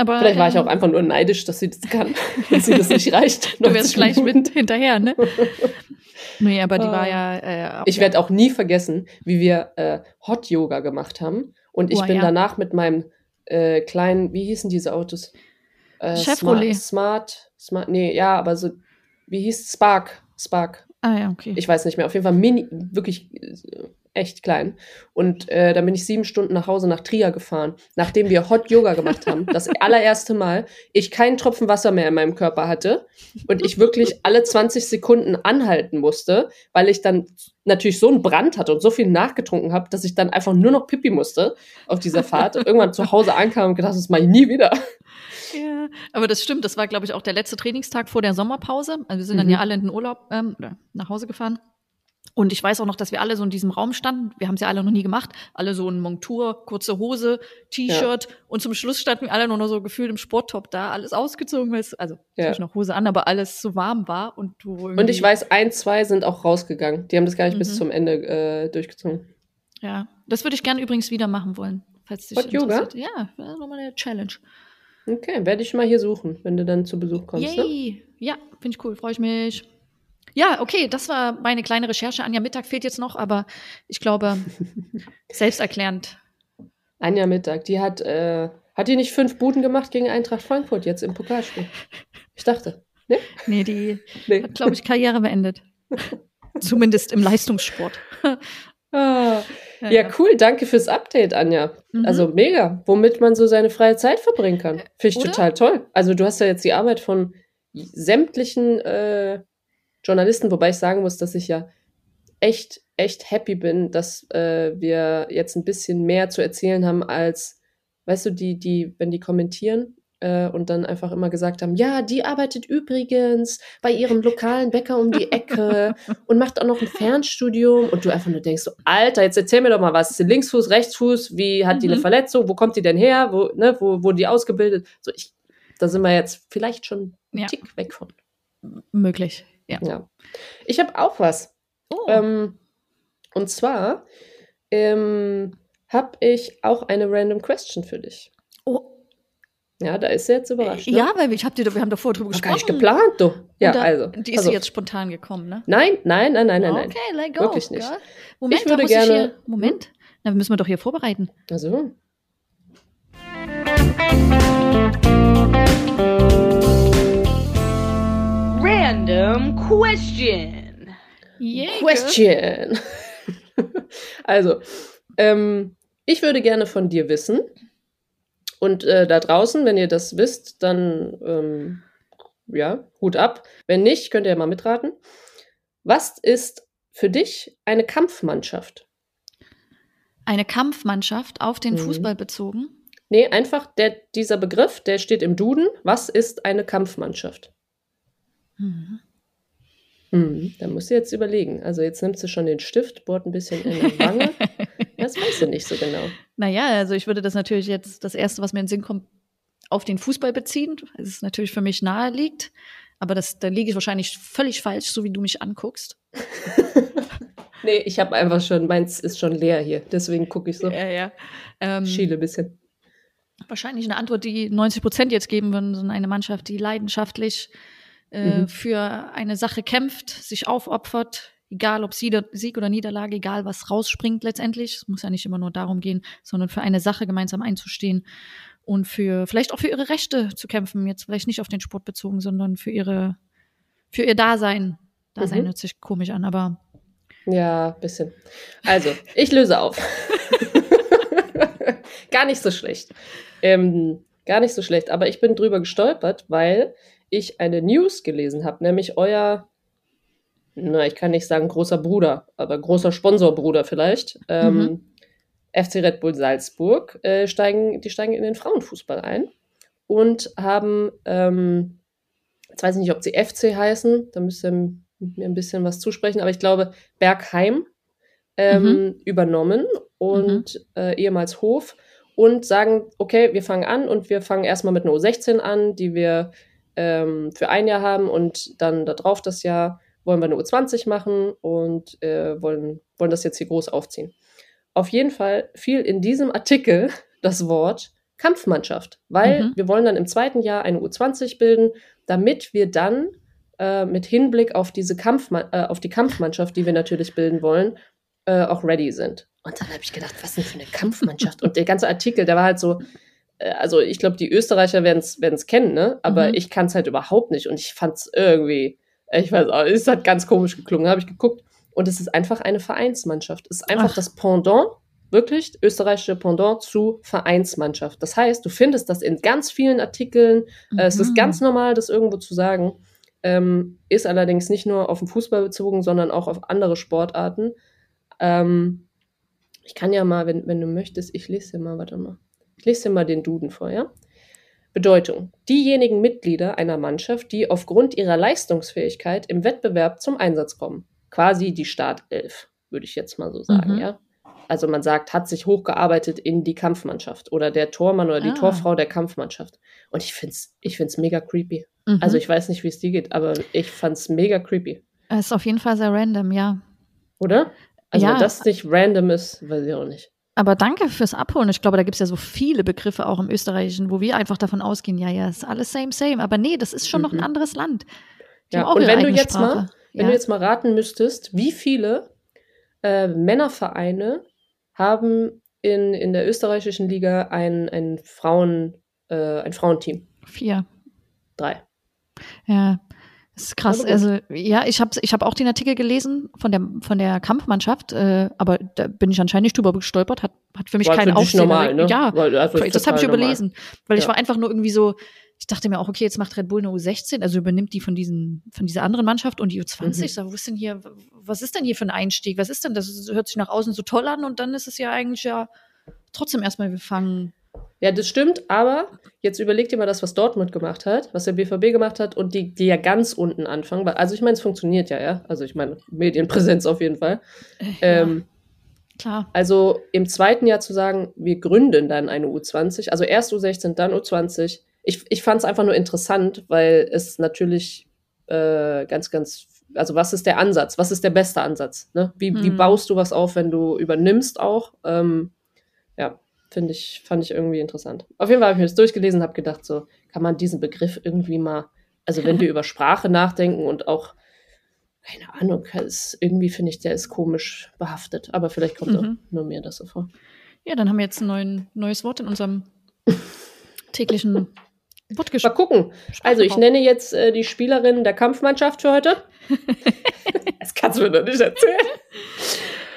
Aber, Vielleicht war ich ähm, auch einfach nur neidisch, dass sie das kann, dass sie das nicht reicht. Du wärst 90 gleich mit hinterher, ne? nee, aber die Ah. war ja. Äh, Ich werde auch nie vergessen, wie wir äh, Hot Yoga gemacht haben. Und ich Oh, bin ja. danach mit meinem äh, kleinen, wie hießen diese Autos? Äh, Chevrolet. Smart, Smart, Smart, nee, ja, aber so, wie hieß Spark? Spark. Ah ja, okay. Ich weiß nicht mehr. Auf jeden Fall mini, wirklich äh, echt klein. Und äh, dann bin ich sieben Stunden nach Hause nach Trier gefahren, nachdem wir Hot Yoga gemacht haben. Das allererste Mal. Ich keinen Tropfen Wasser mehr in meinem Körper hatte und ich wirklich alle 20 Sekunden anhalten musste, weil ich dann natürlich so einen Brand hatte und so viel nachgetrunken habe, dass ich dann einfach nur noch Pipi musste auf dieser Fahrt. Irgendwann zu Hause ankam und gedacht, das mache ich nie wieder. Ja, aber das stimmt. Das war, glaube ich, auch der letzte Trainingstag vor der Sommerpause. Also wir sind dann Mhm. ja alle in den Urlaub ähm, oder nach Hause gefahren. Und ich weiß auch noch, dass wir alle so in diesem Raum standen. Wir haben es ja alle noch nie gemacht. Alle so in Montur, kurze Hose, T-Shirt. Und zum Schluss standen wir alle nur noch so gefühlt im Sporttop da, alles ausgezogen. weil es- Also Ja. natürlich noch Hose an, aber alles so warm war. Und du Und ich weiß, ein, zwei sind auch rausgegangen. Die haben das gar nicht bis Mhm. zum Ende äh, durchgezogen. Ja, das würde ich gerne übrigens wieder machen wollen. Falls dich Hot Yoga? Ja, nochmal eine Challenge. Okay, werde ich mal hier suchen, wenn du dann zu Besuch kommst. Ne? Yay! Ja, finde ich cool, freue ich mich. Ja, okay, das war meine kleine Recherche. Anja Mittag fehlt jetzt noch, aber ich glaube, selbsterklärend Anja Mittag, die hat, äh, hat die nicht fünf Buden gemacht gegen Eintracht Frankfurt jetzt im Pokalspiel? Ich dachte. Ne? Nee, die nee. hat, glaube ich, Karriere beendet. Zumindest im Leistungssport. Ah, ja, ja, cool. Danke fürs Update, Anja. Mhm. Also mega, womit man so seine freie Zeit verbringen kann. Finde ich Oder? total toll. Also du hast ja jetzt die Arbeit von sämtlichen äh, Journalisten, wobei ich sagen muss, dass ich ja echt, echt happy bin, dass äh, wir jetzt ein bisschen mehr zu erzählen haben als, weißt du, die, die, wenn die kommentieren, äh, und dann einfach immer gesagt haben, ja, die arbeitet übrigens bei ihrem lokalen Bäcker um die Ecke und macht auch noch ein Fernstudium und du einfach nur denkst so, Alter, jetzt erzähl mir doch mal was, Linksfuß, Rechtsfuß, wie hat mhm. die eine mhm. Verletzung, wo kommt die denn her, wo, ne, wo wurde die ausgebildet? So, ich, da sind wir jetzt vielleicht schon einen ja. Tick weg von. Möglich, ja. ja. Ich habe auch was. Oh. Ähm, und zwar ähm, habe ich auch eine random question für dich. Oh, ja, da ist sie jetzt überrascht. Ne? Ja, weil ich hab dir, wir haben davor drüber gesprochen. Gar nicht geplant, du. Ja, da, also. Die ist also. jetzt spontan gekommen, ne? Nein, nein, nein, nein, nein. Okay, let go. Wirklich nicht. Girl. Moment, ich würde gerne. Ich hier, Moment, hm? na, müssen wir doch hier vorbereiten. Also. Random Question. Yeah, question. also, ähm, ich würde gerne von dir wissen, und äh, da draußen, wenn ihr das wisst, dann ähm, ja, Hut ab. Wenn nicht, könnt ihr ja mal mitraten. Was ist für dich eine Kampfmannschaft? Eine Kampfmannschaft auf den mhm. Fußball bezogen? Nee, einfach der, dieser Begriff, der steht im Duden. Was ist eine Kampfmannschaft? Mhm. Hm, da musst du jetzt überlegen. Also jetzt nimmst du schon den Stift, bohrt ein bisschen in die Wange. das weißt du nicht so genau. Naja, also ich würde das natürlich jetzt, das Erste, was mir in den Sinn kommt, auf den Fußball beziehen. Das ist natürlich für mich nahe liegt. Aber das, da liege ich wahrscheinlich völlig falsch, so wie du mich anguckst. nee, ich habe einfach schon, meins ist schon leer hier. Deswegen gucke ich so. Ja, ja. Ähm, Schiele ein bisschen. Wahrscheinlich eine Antwort, die 90 Prozent jetzt geben würden, so eine Mannschaft, die leidenschaftlich äh, mhm. für eine Sache kämpft, sich aufopfert, egal ob Sieg oder Niederlage, egal was rausspringt letztendlich. Es muss ja nicht immer nur darum gehen, sondern für eine Sache gemeinsam einzustehen und für vielleicht auch für ihre Rechte zu kämpfen. Jetzt vielleicht nicht auf den Sport bezogen, sondern für ihre, für ihr Dasein. Dasein mhm. hört sich komisch an, aber. Ja, bisschen. Also, ich löse auf. gar nicht so schlecht. Ähm, gar nicht so schlecht, aber ich bin drüber gestolpert, weil ich eine News gelesen habe, nämlich euer, na, ich kann nicht sagen großer Bruder, aber großer Sponsorbruder vielleicht, ähm, mhm. FC Red Bull Salzburg, äh, steigen, die steigen in den Frauenfußball ein und haben, ähm, jetzt weiß ich nicht, ob sie FC heißen, da müsst ihr mir ein bisschen was zusprechen, aber ich glaube Bergheim ähm, mhm. übernommen und mhm. äh, ehemals Hof und sagen, okay, wir fangen an und wir fangen erstmal mit einer U16 an, die wir ähm, für ein Jahr haben und dann darauf das Jahr wollen wir eine U20 machen und äh, wollen, wollen das jetzt hier groß aufziehen. Auf jeden Fall fiel in diesem Artikel das Wort Kampfmannschaft, weil mhm. wir wollen dann im zweiten Jahr eine U20 bilden, damit wir dann äh, mit Hinblick auf diese Kampfma äh, auf die Kampfmannschaft, die wir natürlich bilden wollen, äh, auch ready sind. Und dann habe ich gedacht, was denn für eine Kampfmannschaft? und der ganze Artikel, der war halt so, also ich glaube, die Österreicher werden es kennen, ne? Aber mhm. ich kann es halt überhaupt nicht. Und ich fand es irgendwie, ich weiß auch, es hat ganz komisch geklungen, habe ich geguckt. Und es ist einfach eine Vereinsmannschaft. Es ist einfach Ach. das Pendant, wirklich österreichische Pendant zu Vereinsmannschaft. Das heißt, du findest das in ganz vielen Artikeln. Mhm. Äh, es ist ganz mhm. normal, das irgendwo zu sagen. Ähm, ist allerdings nicht nur auf den Fußball bezogen, sondern auch auf andere Sportarten. Ähm, ich kann ja mal, wenn, wenn du möchtest, ich lese dir mal, warte mal. Ich lese dir mal den Duden vor, ja? Bedeutung. Diejenigen Mitglieder einer Mannschaft, die aufgrund ihrer Leistungsfähigkeit im Wettbewerb zum Einsatz kommen. Quasi die Startelf, würde ich jetzt mal so sagen, mhm. ja? Also man sagt, hat sich hochgearbeitet in die Kampfmannschaft oder der Tormann oder die ah. Torfrau der Kampfmannschaft. Und ich finde es ich find's mega creepy. Mhm. Also ich weiß nicht, wie es dir geht, aber ich fand es mega creepy. Es ist auf jeden Fall sehr random, ja. Oder? Also ja. wenn das nicht random ist, weiß ich auch nicht. Aber danke fürs Abholen. Ich glaube, da gibt es ja so viele Begriffe auch im Österreichischen, wo wir einfach davon ausgehen, ja, ja, ist alles same, same. Aber nee, das ist schon mhm. noch ein mhm. anderes Land. Die ja, und wenn du jetzt Sprache. mal, wenn ja. du jetzt mal raten müsstest, wie viele äh, Männervereine haben in, in der österreichischen Liga ein, ein, Frauen, äh, ein Frauenteam? Vier. Drei. Ja, das ist krass. Also ja, ich habe ich hab auch den Artikel gelesen von der von der Kampfmannschaft, äh, aber da bin ich anscheinend nicht drüber gestolpert. Hat hat für mich War keinen Aufsehen. normal, ne? Ja, Weil, also, das habe ich total normal. überlesen, weil ich Ja. war einfach nur irgendwie so. Ich dachte mir auch, okay, jetzt macht Red Bull eine U16, also übernimmt die von diesen von dieser anderen Mannschaft und die U20. Mhm. So, wo ist denn hier, was ist denn hier für ein Einstieg? Was ist denn das? Das hört sich nach außen so toll an und dann ist es ja eigentlich ja trotzdem erstmal, wir fangen. Ja, das stimmt, aber jetzt überleg dir mal das, was Dortmund gemacht hat, was der BVB gemacht hat und die, die ja ganz unten anfangen. Weil- Also ich meine, es funktioniert ja, ja. Also ich meine, Medienpräsenz auf jeden Fall. Äh, Ähm, ja, klar. Also im zweiten Jahr zu sagen, wir gründen dann eine U20, also erst U16, dann U20. Ich, ich fand es einfach nur interessant, weil es natürlich äh, ganz, ganz, also was ist der Ansatz? Was ist der beste Ansatz? Ne? Wie, wie Mhm. baust du was auf, wenn du übernimmst auch? Ähm, ja, finde ich, fand ich irgendwie interessant. Auf jeden Fall habe ich mir das durchgelesen und habe gedacht, so kann man diesen Begriff irgendwie mal, also wenn wir über Sprache nachdenken und auch keine Ahnung, ist, irgendwie finde ich, der ist komisch behaftet. Aber vielleicht kommt auch Mhm. nur mir das so vor. Ja, dann haben wir jetzt ein neuen, neues Wort in unserem täglichen Mal Wortgespräch. gucken. Also, ich nenne jetzt äh, die Spielerin der Kampfmannschaft für heute. das kannst du mir doch nicht erzählen.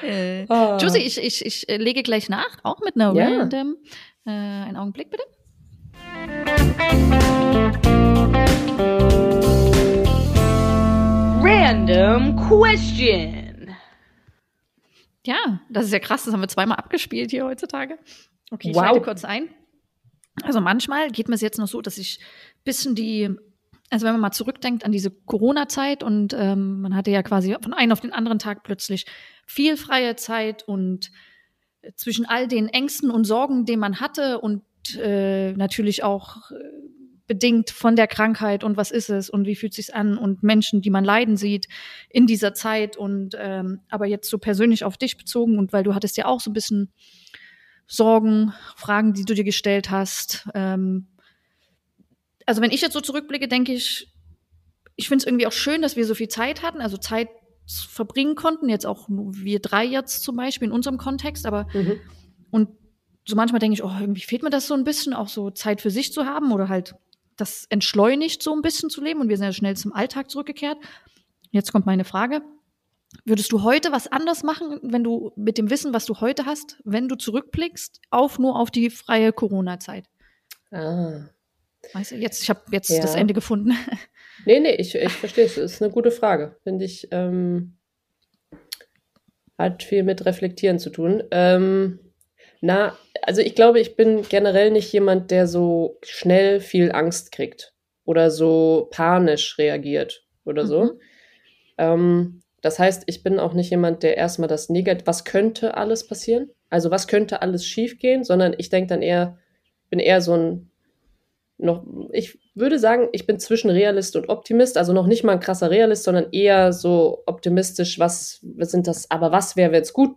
Äh, Ah. Josie, ich, ich, ich äh, lege gleich nach, auch mit einer Ja. random. Äh, einen Augenblick bitte. Random question. Ja, das ist ja krass, das haben wir zweimal abgespielt hier heutzutage. Okay, ich Wow. schalte kurz ein. Also manchmal geht mir es jetzt noch so, dass ich ein bisschen die, also wenn man mal zurückdenkt an diese Corona-Zeit und ähm, man hatte ja quasi von einem auf den anderen Tag plötzlich viel freie Zeit und zwischen all den Ängsten und Sorgen, die man hatte und äh, natürlich auch äh, bedingt von der Krankheit und was ist es und wie fühlt sich's an und Menschen, die man leiden sieht in dieser Zeit und ähm, aber jetzt so persönlich auf dich bezogen und weil du hattest ja auch so ein bisschen Sorgen, Fragen, die du dir gestellt hast. Ähm, also wenn ich jetzt so zurückblicke, denke ich, ich finde es irgendwie auch schön, dass wir so viel Zeit hatten, also Zeit verbringen konnten, jetzt auch wir drei jetzt zum Beispiel in unserem Kontext, aber Mhm. und so manchmal denke ich, oh, irgendwie fehlt mir das so ein bisschen, auch so Zeit für sich zu haben oder halt das entschleunigt so ein bisschen zu leben und wir sind ja schnell zum Alltag zurückgekehrt. Jetzt kommt meine Frage. Würdest du heute was anders machen, wenn du mit dem Wissen, was du heute hast, wenn du zurückblickst, auf nur auf die freie Corona-Zeit? Ah. Weißt du, jetzt, ich habe jetzt Ja. das Ende gefunden. Nee, nee, ich, ich verstehe es. Das ist eine gute Frage. Finde ich, ähm, hat viel mit Reflektieren zu tun. Ähm, na, also ich glaube, ich bin generell nicht jemand, der so schnell viel Angst kriegt oder so panisch reagiert oder so. Mhm. Ähm, das heißt, ich bin auch nicht jemand, der erstmal das Negativ, was könnte alles passieren? Also was könnte alles schiefgehen, sondern ich denke dann eher, bin eher so ein noch, ich würde sagen, ich bin zwischen Realist und Optimist, also noch nicht mal ein krasser Realist, sondern eher so optimistisch, was, sind das, aber was wäre, wenn es gut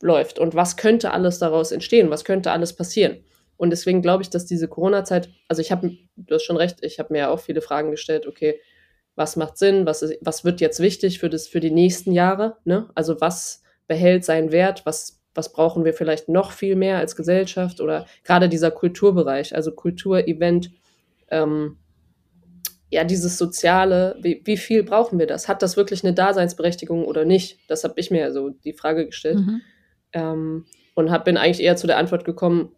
läuft? Und was könnte alles daraus entstehen, was könnte alles passieren. Und deswegen glaube ich, dass diese Corona-Zeit, also ich habe, du hast schon recht, ich habe mir ja auch viele Fragen gestellt, okay, was macht Sinn, was, ist, was wird jetzt wichtig für, das, für die nächsten Jahre, ne? Also was behält seinen Wert, was, was brauchen wir vielleicht noch viel mehr als Gesellschaft oder gerade dieser Kulturbereich, also Kultur, Event, ähm, ja, dieses Soziale, wie, wie viel brauchen wir das? Hat das wirklich eine Daseinsberechtigung oder nicht? Das habe ich mir so die Frage gestellt. Mhm. Ähm, und hab, bin eigentlich eher zu der Antwort gekommen,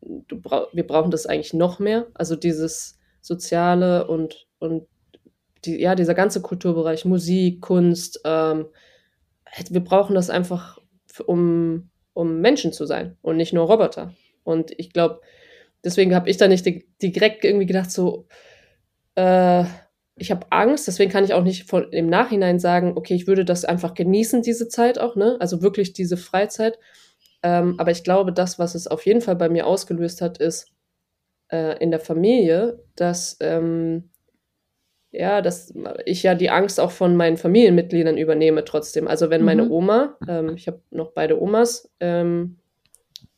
brauch, wir brauchen das eigentlich noch mehr. Also dieses Soziale und, und die, ja, dieser ganze Kulturbereich, Musik, Kunst, ähm, wir brauchen das einfach, um, um Menschen zu sein und nicht nur Roboter. Und ich glaube, deswegen habe ich da nicht di- direkt irgendwie gedacht, so, äh, ich habe Angst, deswegen kann ich auch nicht von, im Nachhinein sagen, okay, ich würde das einfach genießen, diese Zeit auch, ne? Also wirklich diese Freizeit. Ähm, aber ich glaube, das, was es auf jeden Fall bei mir ausgelöst hat, ist äh, in der Familie, dass, ähm, ja, dass ich ja die Angst auch von meinen Familienmitgliedern übernehme trotzdem. Also wenn meine Mhm. Oma, ähm, ich habe noch beide Omas, ähm,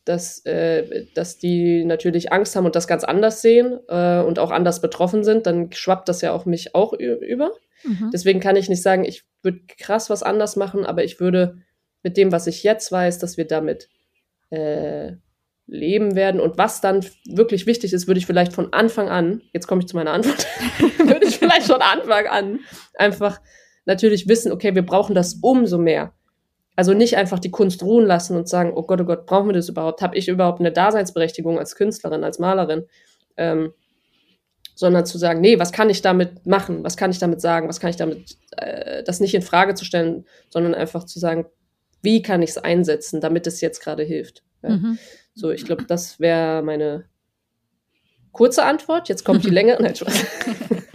dass, äh, dass die natürlich Angst haben und das ganz anders sehen äh, und auch anders betroffen sind, dann schwappt das ja auf mich auch über. Mhm. Deswegen kann ich nicht sagen, ich würde krass was anders machen, aber ich würde mit dem, was ich jetzt weiß, dass wir damit äh, leben werden und was dann wirklich wichtig ist, würde ich vielleicht von Anfang an, jetzt komme ich zu meiner Antwort, von Anfang an einfach natürlich wissen, okay, wir brauchen das umso mehr. Also nicht einfach die Kunst ruhen lassen und sagen, oh Gott, oh Gott, brauchen wir das überhaupt? Habe ich überhaupt eine Daseinsberechtigung als Künstlerin, als Malerin? Ähm, sondern zu sagen, nee, was kann ich damit machen? Was kann ich damit sagen? Was kann ich damit, äh, das nicht in Frage zu stellen, sondern einfach zu sagen, wie kann ich es einsetzen, damit es jetzt gerade hilft? Ja. Mhm. So, ich glaube, das wäre meine kurze Antwort. Jetzt kommt die längere. Nein, Spaß.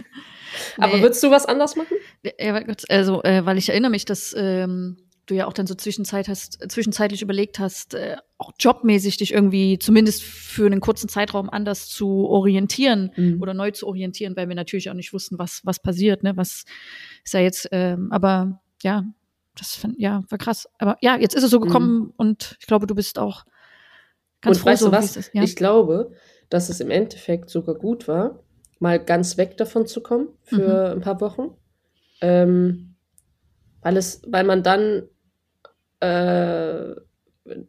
Aber nee. würdest du was anders machen? Ja, also, äh, weil ich erinnere mich, dass ähm, du ja auch dann so Zwischenzeit hast, zwischenzeitlich überlegt hast, äh, auch jobmäßig dich irgendwie zumindest für einen kurzen Zeitraum anders zu orientieren mhm. oder neu zu orientieren, weil wir natürlich auch nicht wussten, was, was passiert, ne? Was ist ja jetzt, ähm, aber ja, das fand, ja, war krass. Aber ja, jetzt ist es so gekommen mhm. und ich glaube, du bist auch Ganz und weißt du was? Ist, ja? Ich glaube, dass es im Endeffekt sogar gut war, mal ganz weg davon zu kommen für mhm. ein paar Wochen. Ähm, weil es, weil man dann, äh,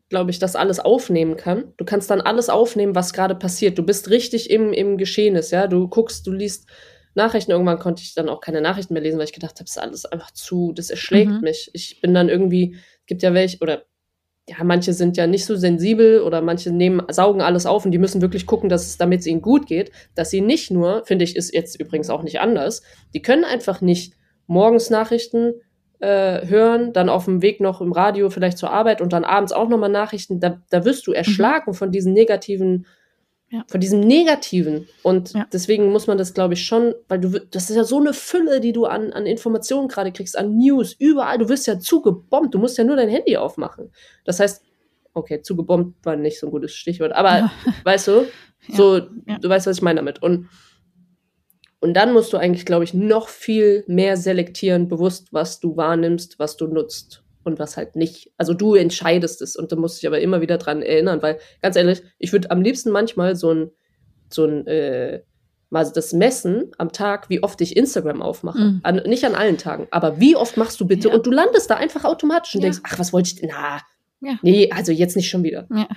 glaube ich, das alles aufnehmen kann. Du kannst dann alles aufnehmen, was gerade passiert. Du bist richtig im, im Geschehnis, ja. Du guckst, du liest Nachrichten. Irgendwann konnte ich dann auch keine Nachrichten mehr lesen, weil ich gedacht habe, es ist alles einfach zu, das erschlägt mhm. mich. Ich bin dann irgendwie, gibt ja welche, oder ja, manche sind ja nicht so sensibel oder manche nehmen, saugen alles auf und die müssen wirklich gucken, dass es, damit es ihnen gut geht, dass sie nicht nur, finde ich, ist jetzt übrigens auch nicht anders, die können einfach nicht morgens Nachrichten äh, hören, dann auf dem Weg noch im Radio vielleicht zur Arbeit und dann abends auch nochmal Nachrichten. Da, da wirst du mhm. erschlagen von diesen negativen ja. Von diesem Negativen. Und ja. deswegen muss man das, glaube ich, schon, weil du, das ist ja so eine Fülle, die du an, an Informationen gerade kriegst, an News, überall. Du wirst ja zugebombt. Du musst ja nur dein Handy aufmachen. Das heißt, okay, zugebombt war nicht so ein gutes Stichwort, aber ja. weißt du, so, du weißt, was ich meine damit. Und, und dann musst du eigentlich, glaube ich, noch viel mehr selektieren, bewusst, was du wahrnimmst, was du nutzt und was halt nicht. Also du entscheidest es und da musst dich aber immer wieder dran erinnern, weil ganz ehrlich, ich würde am liebsten manchmal so ein, so ein, äh, mal das Messen am Tag, wie oft ich Instagram aufmache. Mhm. An, nicht an allen Tagen, aber wie oft machst du bitte? Ja. Und du landest da einfach automatisch und ja. denkst, ach, was wollte ich denn? Na, ja. nee, also jetzt nicht schon wieder. Ja,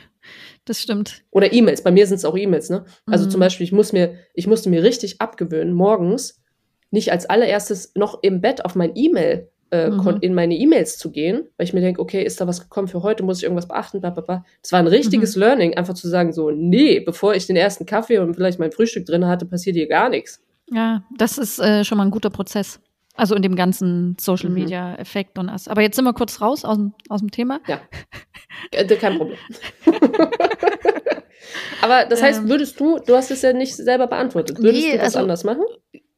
das stimmt. Oder E-Mails. Bei mir sind es auch E-Mails, ne? Also mhm. zum Beispiel, ich muss mir, ich musste mir richtig abgewöhnen, morgens nicht als allererstes noch im Bett auf mein E-Mail äh, mhm. in meine E-Mails zu gehen, weil ich mir denke, okay, ist da was gekommen für heute, muss ich irgendwas beachten, bla, bla, bla. Das war ein richtiges mhm. Learning, einfach zu sagen, so, nee, bevor ich den ersten Kaffee und vielleicht mein Frühstück drin hatte, passiert hier gar nichts. Ja, das ist äh, schon mal ein guter Prozess. Also in dem ganzen Social mhm. Media Effekt und das. Aber jetzt sind wir kurz raus aus dem, aus dem Thema. Ja. Äh, kein Problem. Aber das heißt, ähm. würdest du, du hast es ja nicht selber beantwortet, würdest nee, du das also, anders machen?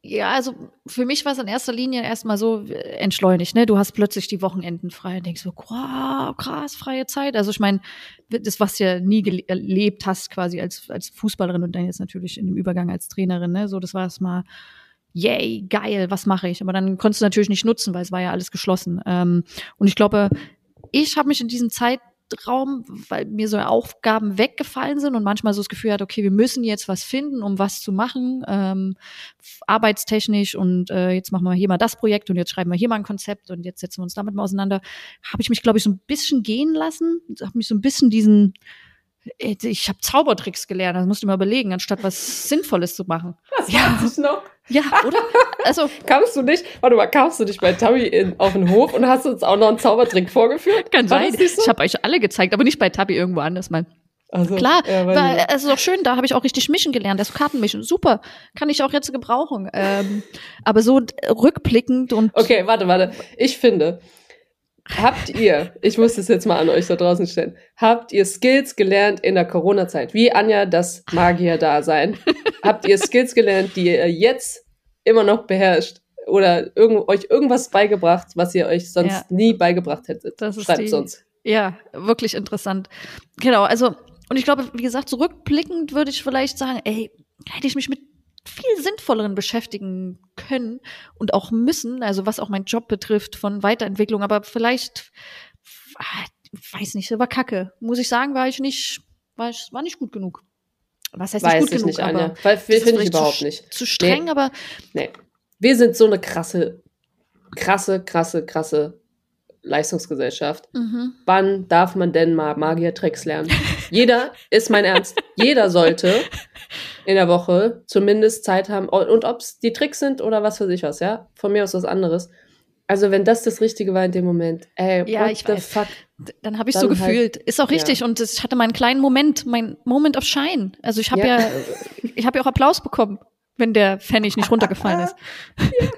Ja, also für mich war es in erster Linie erstmal so äh, entschleunigt, ne? Du hast plötzlich die Wochenenden frei und denkst so, wow, krass, freie Zeit. Also ich meine, das, was du ja nie erlebt hast, quasi als, als Fußballerin und dann jetzt natürlich in dem Übergang als Trainerin, ne? So, das war erstmal, yay, geil, was mache ich? Aber dann konntest du natürlich nicht nutzen, weil es war ja alles geschlossen. Ähm, und ich glaube, ich habe mich in diesem Zeit Raum, weil mir so Aufgaben weggefallen sind und manchmal so das Gefühl hat, okay, wir müssen jetzt was finden, um was zu machen, ähm, arbeitstechnisch und äh, jetzt machen wir hier mal das Projekt und jetzt schreiben wir hier mal ein Konzept und jetzt setzen wir uns damit mal auseinander, habe ich mich, glaube ich, so ein bisschen gehen lassen, habe mich so ein bisschen diesen ich habe Zaubertricks gelernt, das musst du mal überlegen, anstatt was Sinnvolles zu machen. Das ja. weiß ich noch. Ja, oder? Also kamst du nicht, warte mal, kamst du nicht bei Tabi in, auf den Hof und hast uns auch noch einen Zaubertrick vorgeführt? Kann sein. So? Ich habe euch alle gezeigt, aber nicht bei Tabi irgendwo anders mal. Also, Klar, ja, weil, es ist auch schön, da habe ich auch richtig mischen gelernt, das Kartenmischen, super, kann ich auch jetzt gebrauchen. Ähm, aber so rückblickend und. Okay, warte, warte. Ich finde, Habt ihr, ich muss das jetzt mal an euch da draußen stellen, habt ihr Skills gelernt in der Corona-Zeit? Wie Anja das Magier-Dasein? habt ihr Skills gelernt, die ihr jetzt immer noch beherrscht? Oder irgend, euch irgendwas beigebracht, was ihr euch sonst ja. nie beigebracht hättet? Das Schreibt die, uns. Ja, wirklich interessant. Genau, also, und ich glaube, wie gesagt, zurückblickend würde ich vielleicht sagen, ey, hätte ich mich mit viel sinnvolleren beschäftigen können und auch müssen, also was auch mein Job betrifft von Weiterentwicklung, aber vielleicht, ah, weiß nicht, war kacke. Muss ich sagen, war ich nicht, war, ich, war nicht gut genug. Was heißt Weiß nicht gut genug? Nicht, Anja. Weil finde ich überhaupt zu, nicht. Zu streng, nee. aber. Nee. Wir sind so eine krasse, krasse, krasse, krasse Leistungsgesellschaft. Mhm. Wann darf man denn mal Magier-Tricks lernen? Jeder, ist mein Ernst, jeder sollte in der Woche zumindest Zeit haben. Und ob es die Tricks sind oder was weiß ich was, ja? Von mir aus was anderes. Also, wenn das das Richtige war in dem Moment, ey, Ja, what ich the weiß. fuck? Dann habe ich Dann so halt- gefühlt. Ist auch ja. richtig. Und das, ich hatte meinen kleinen Moment, mein Moment of Shine. Also ich habe Ja. ja, ich habe ja auch Applaus bekommen, wenn der Pfennig nicht runtergefallen ist. Äh,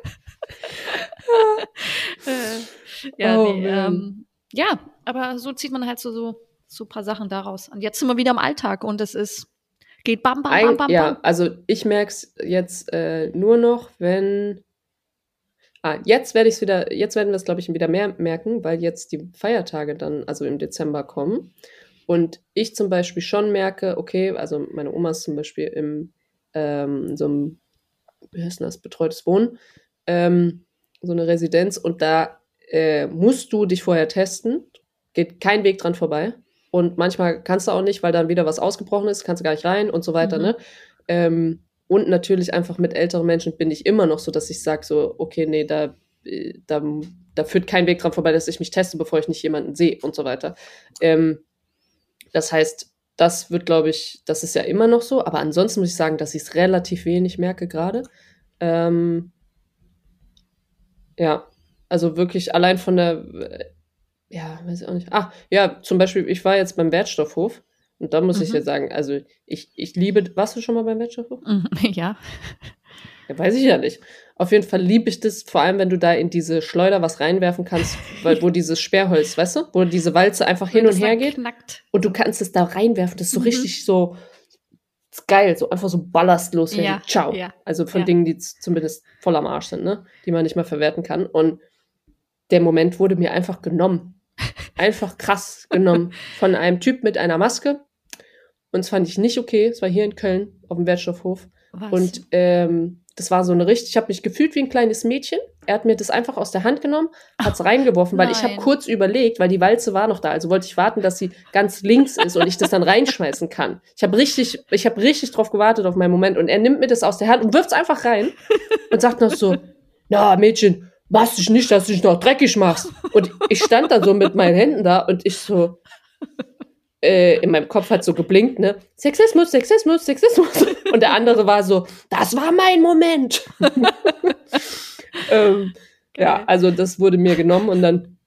ja, Oh, nee, ähm, ja, aber so zieht man halt so, so, so ein paar Sachen daraus. Und jetzt sind wir wieder im Alltag und es ist, geht bam, bam, bam, bam, ja, bam. also ich merke es jetzt äh, nur noch, wenn. Ah, jetzt werde ich es wieder, jetzt werden wir es, glaube ich, wieder mehr merken, weil jetzt die Feiertage dann, also im Dezember kommen. Und ich zum Beispiel schon merke, okay, also meine Oma ist zum Beispiel im ähm, so einem, wie heißt das, betreutes Wohnen, ähm, so eine Residenz und da äh, musst du dich vorher testen, geht kein Weg dran vorbei. Und manchmal kannst du auch nicht, weil dann wieder was ausgebrochen ist, kannst du gar nicht rein und so weiter, Mhm. ne? Ähm, und natürlich einfach mit älteren Menschen bin ich immer noch so, dass ich sage so, okay, nee, da, äh, da, da führt kein Weg dran vorbei, dass ich mich teste, bevor ich nicht jemanden sehe und so weiter. Ähm, das heißt, das wird, glaube ich, das ist ja immer noch so, aber ansonsten muss ich sagen, dass ich es relativ wenig merke gerade. Ähm, ja, also wirklich allein von der, äh, ja, weiß ich auch nicht. Ah, ja, zum Beispiel, ich war jetzt beim Wertstoffhof und da muss ich Mhm. dir sagen, also ich, ich liebe, warst du schon mal beim Wertstoffhof? Mhm, Ja. Ja, weiß ich ja nicht. Auf jeden Fall liebe ich das, vor allem wenn du da in diese Schleuder was reinwerfen kannst, weil, wo dieses Sperrholz, weißt du, wo diese Walze einfach hin und das her dann geht Knackt. und du kannst es da reinwerfen. Das ist so Mhm. richtig so ist geil, so einfach so ballastlos. Ja, Ja, Ciao. ja, Also von ja. Dingen, die zumindest voll am Arsch sind, ne? Die man nicht mehr verwerten kann. Und der Moment wurde mir einfach genommen. Einfach krass genommen. Von einem Typ mit einer Maske. Und das fand ich nicht okay. Es war hier in Köln auf dem Wertstoffhof. Was? Und ähm, das war so eine richtig, ich habe mich gefühlt wie ein kleines Mädchen. Er hat mir das einfach aus der Hand genommen, hat es reingeworfen, weil ich habe nein. kurz überlegt, weil die Walze war noch da, also wollte ich warten, dass sie ganz links ist und ich das dann reinschmeißen kann. Ich habe richtig, ich habe richtig drauf gewartet auf meinen Moment und er nimmt mir das aus der Hand und wirft es einfach rein und sagt noch so, na Mädchen, machst dich nicht, dass du dich noch dreckig machst. Und ich stand dann so mit meinen Händen da und ich so, äh, in meinem Kopf hat so geblinkt, ne? Sexismus, Sexismus, Sexismus. Und der andere war so, das war mein Moment. ähm, ja, also das wurde mir genommen und dann,